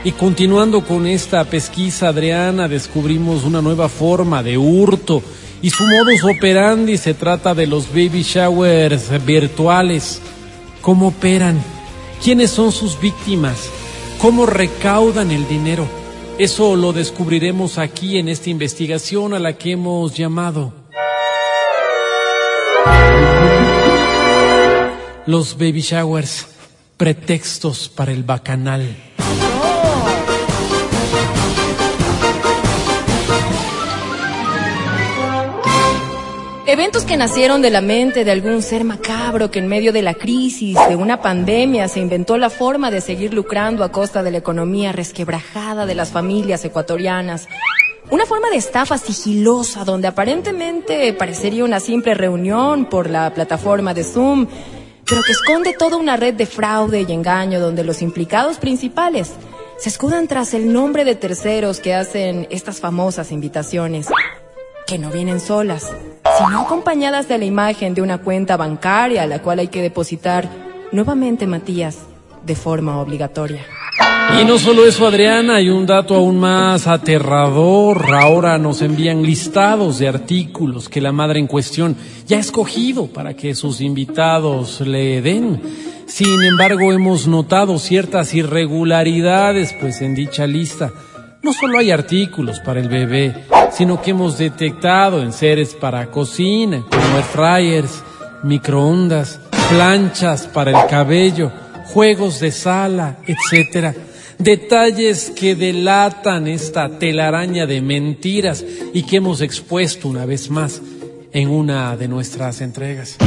Y continuando con esta pesquisa, Adriana, descubrimos una nueva forma de hurto y su modus operandi se trata de los baby showers virtuales. ¿Cómo operan? ¿Quiénes son sus víctimas? ¿Cómo recaudan el dinero? Eso lo descubriremos aquí en esta investigación a la que hemos llamado los baby showers, pretextos para el bacanal. Eventos que nacieron de la mente de algún ser macabro que en medio de la crisis, de una pandemia, se inventó la forma de seguir lucrando a costa de la economía resquebrajada de las familias ecuatorianas. Una forma de estafa sigilosa donde aparentemente parecería una simple reunión por la plataforma de Zoom, pero que esconde toda una red de fraude y engaño donde los implicados principales se escudan tras el nombre de terceros que hacen estas famosas invitaciones, que no vienen solas, sino acompañadas de la imagen de una cuenta bancaria a la cual hay que depositar nuevamente Matías de forma obligatoria. Y no solo eso, Adriana, hay un dato aún más aterrador. Ahora nos envían listados de artículos que la madre en cuestión ya ha escogido para que sus invitados le den. Sin embargo, hemos notado ciertas irregularidades, pues en dicha lista no solo hay artículos para el bebé, sino que hemos detectado en seres para cocina, como air fryers, microondas, planchas para el cabello, juegos de sala, etcétera. Detalles que delatan esta telaraña de mentiras y que hemos expuesto una vez más en una de nuestras entregas.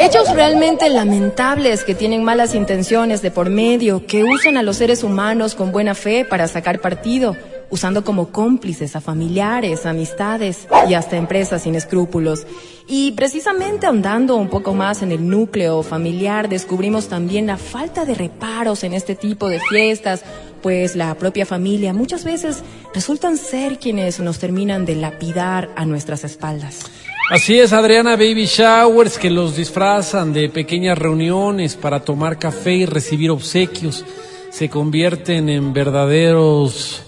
Hechos realmente lamentables que tienen malas intenciones de por medio, que usan a los seres humanos con buena fe para sacar partido, usando como cómplices a familiares, amistades y hasta empresas sin escrúpulos. Y precisamente ahondando un poco más en el núcleo familiar, descubrimos también la falta de reparos en este tipo de fiestas, pues la propia familia muchas veces resultan ser quienes nos terminan de lapidar a nuestras espaldas. Así es, Adriana, baby showers que los disfrazan de pequeñas reuniones para tomar café y recibir obsequios, se convierten en verdaderos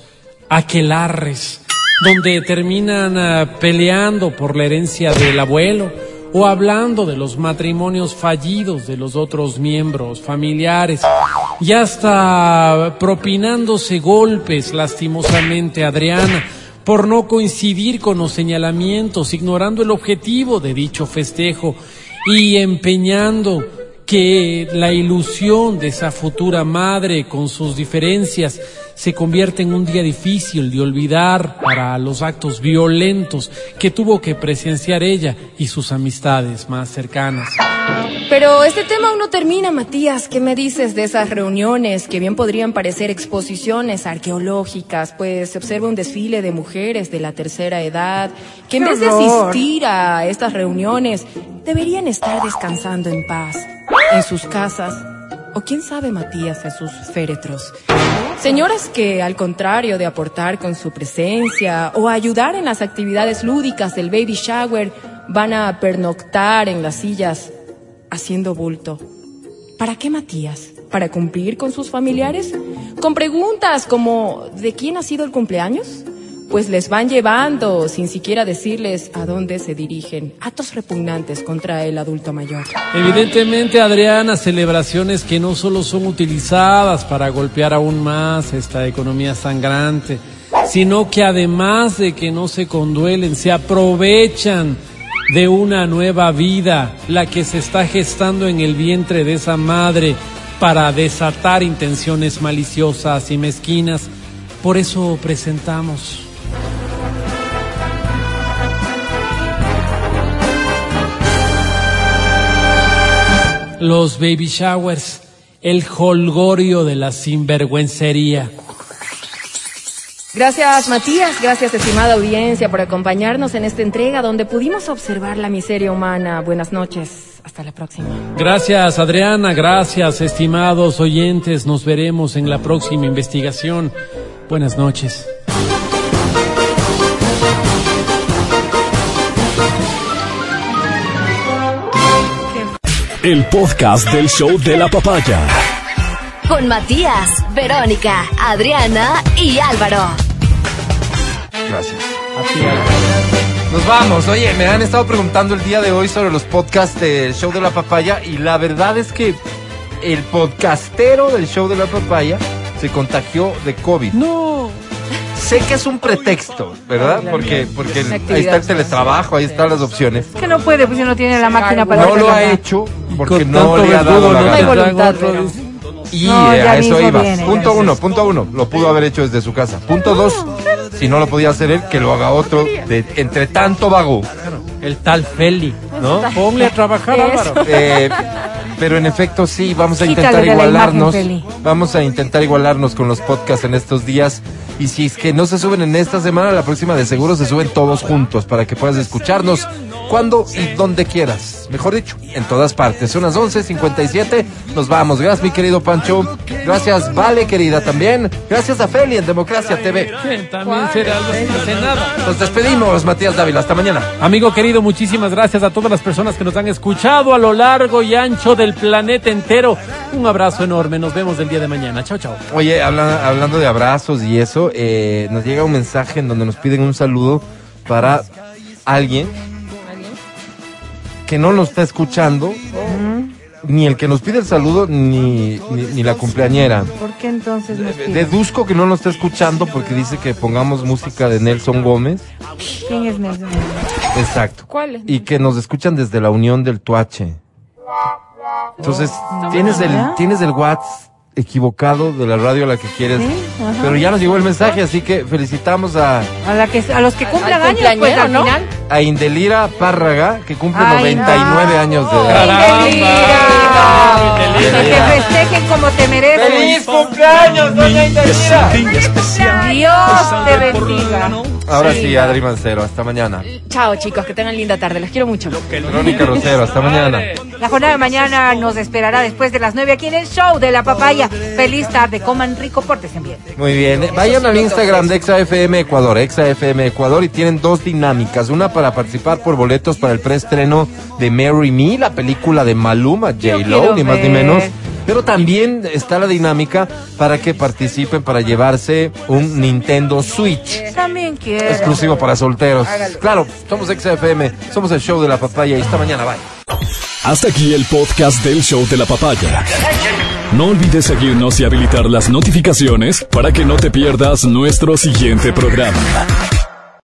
aquelarres, donde terminan ah, peleando por la herencia del abuelo o hablando de los matrimonios fallidos de los otros miembros familiares. Y hasta propinándose golpes lastimosamente, Adriana por no coincidir con los señalamientos, ignorando el objetivo de dicho festejo y empeñando que la ilusión de esa futura madre con sus diferencias se convierte en un día difícil de olvidar para los actos violentos que tuvo que presenciar ella y sus amistades más cercanas. Pero este tema aún no termina, Matías. ¿Qué me dices de esas reuniones que bien podrían parecer exposiciones arqueológicas? Pues se observa un desfile de mujeres de la tercera edad que en vez de asistir a estas reuniones deberían estar descansando en paz en sus casas o quién sabe Matías en sus féretros. Señoras que, al contrario de aportar con su presencia o ayudar en las actividades lúdicas del baby shower, van a pernoctar en las sillas haciendo bulto. ¿Para qué Matías? ¿Para cumplir con sus familiares? Con preguntas como ¿de quién ha sido el cumpleaños? Pues les van llevando sin siquiera decirles a dónde se dirigen. Actos repugnantes contra el adulto mayor. Evidentemente, Adriana, celebraciones que no solo son utilizadas para golpear aún más esta economía sangrante, sino que además de que no se conduelen, se aprovechan de una nueva vida, la que se está gestando en el vientre de esa madre para desatar intenciones maliciosas y mezquinas. Por eso presentamos los baby showers, el holgorio de la sinvergüencería. Gracias Matías, gracias estimada audiencia por acompañarnos en esta entrega donde pudimos observar la miseria humana. Buenas noches, hasta la próxima. Gracias Adriana, gracias estimados oyentes, nos veremos en la próxima investigación. Buenas noches. El podcast del show de la papaya. Con Matías, Verónica, Adriana y Álvaro. Gracias. Nos vamos. Oye, me han estado preguntando el día de hoy sobre los podcasts del show de la papaya y la verdad es que el podcastero del show de la papaya se contagió de COVID. No. Sé que es un pretexto, ¿verdad? Porque, porque ahí está el teletrabajo, ahí están las opciones. Es que no puede, pues si no tiene la máquina para No lo ha hecho porque no le ha dado la no hay voluntad, pero-. Y No, eh, a eso iba. viene, punto uno, punto uno. Lo pudo haber hecho desde su casa. Punto dos, si no lo podía hacer él, que lo haga otro de entre tanto vago. El tal Feli. ¿no? Ponle a trabajar. Álvaro. Eh, pero en efecto sí, vamos a intentar igualarnos. Vamos a intentar igualarnos con los podcasts en estos días. Y si es que no se suben en esta semana, la próxima de seguro se suben todos juntos para que puedas escucharnos cuando y donde quieras. Mejor dicho, en todas partes. Son las 11.57. Nos vamos. Gracias, mi querido Pancho. Gracias, Vale, querida, también. Gracias a Feli en Democracia TV. También será algo sin. Nos despedimos, Matías Dávila. Hasta mañana. Amigo querido, muchísimas gracias a todas las personas que nos han escuchado a lo largo y ancho del planeta entero. Un abrazo enorme. Nos vemos el día de mañana. Chao, chao. Oye, habla- hablando de abrazos y eso, eh, nos llega un mensaje en donde nos piden un saludo para alguien que no lo está escuchando, ni el que nos pide el saludo, ni, ni, ni la cumpleañera. ¿Por qué entonces nos? Deduzco que no lo está escuchando porque dice que pongamos música de Nelson Gómez. ¿Quién es Nelson? Exacto. ¿Cuál es? Y que nos escuchan desde la Unión del Tuache. Entonces, tienes el, tienes el WhatsApp equivocado de la radio a la que quieres. Sí. Pero ya nos llegó el mensaje, así que felicitamos a, A, la que, a los que cumplan años, pues al ¿no? final. a Indelira Párraga, que cumple Ay, 99 no. años de edad. Caramba. Indelira. Que te festejen como te mereces. cumpleaños, doña Indelira! Dios te bendiga. Ahora sí, Adri Mancero, hasta mañana. Chao, chicos, que tengan linda tarde. Los quiero mucho. Verónica Rosero, hasta mañana. La jornada de mañana nos esperará después de las 9 aquí en el show de la papaya. Feliz tarde, coman rico, pórtense bien. Muy bien, vayan al Instagram de ExaFM Ecuador, ExaFM Ecuador, y tienen dos dinámicas. Una para participar por boletos para el preestreno de Marry Me, la película de Maluma, J-Lo, ni más ni menos. Pero también está la dinámica para que participen para llevarse un Nintendo Switch. También quiero. Exclusivo para solteros. Claro, somos XFM, somos el show de la papaya y esta mañana, bye. Hasta aquí el podcast del show de la papaya. No olvides seguirnos y habilitar las notificaciones para que no te pierdas nuestro siguiente programa.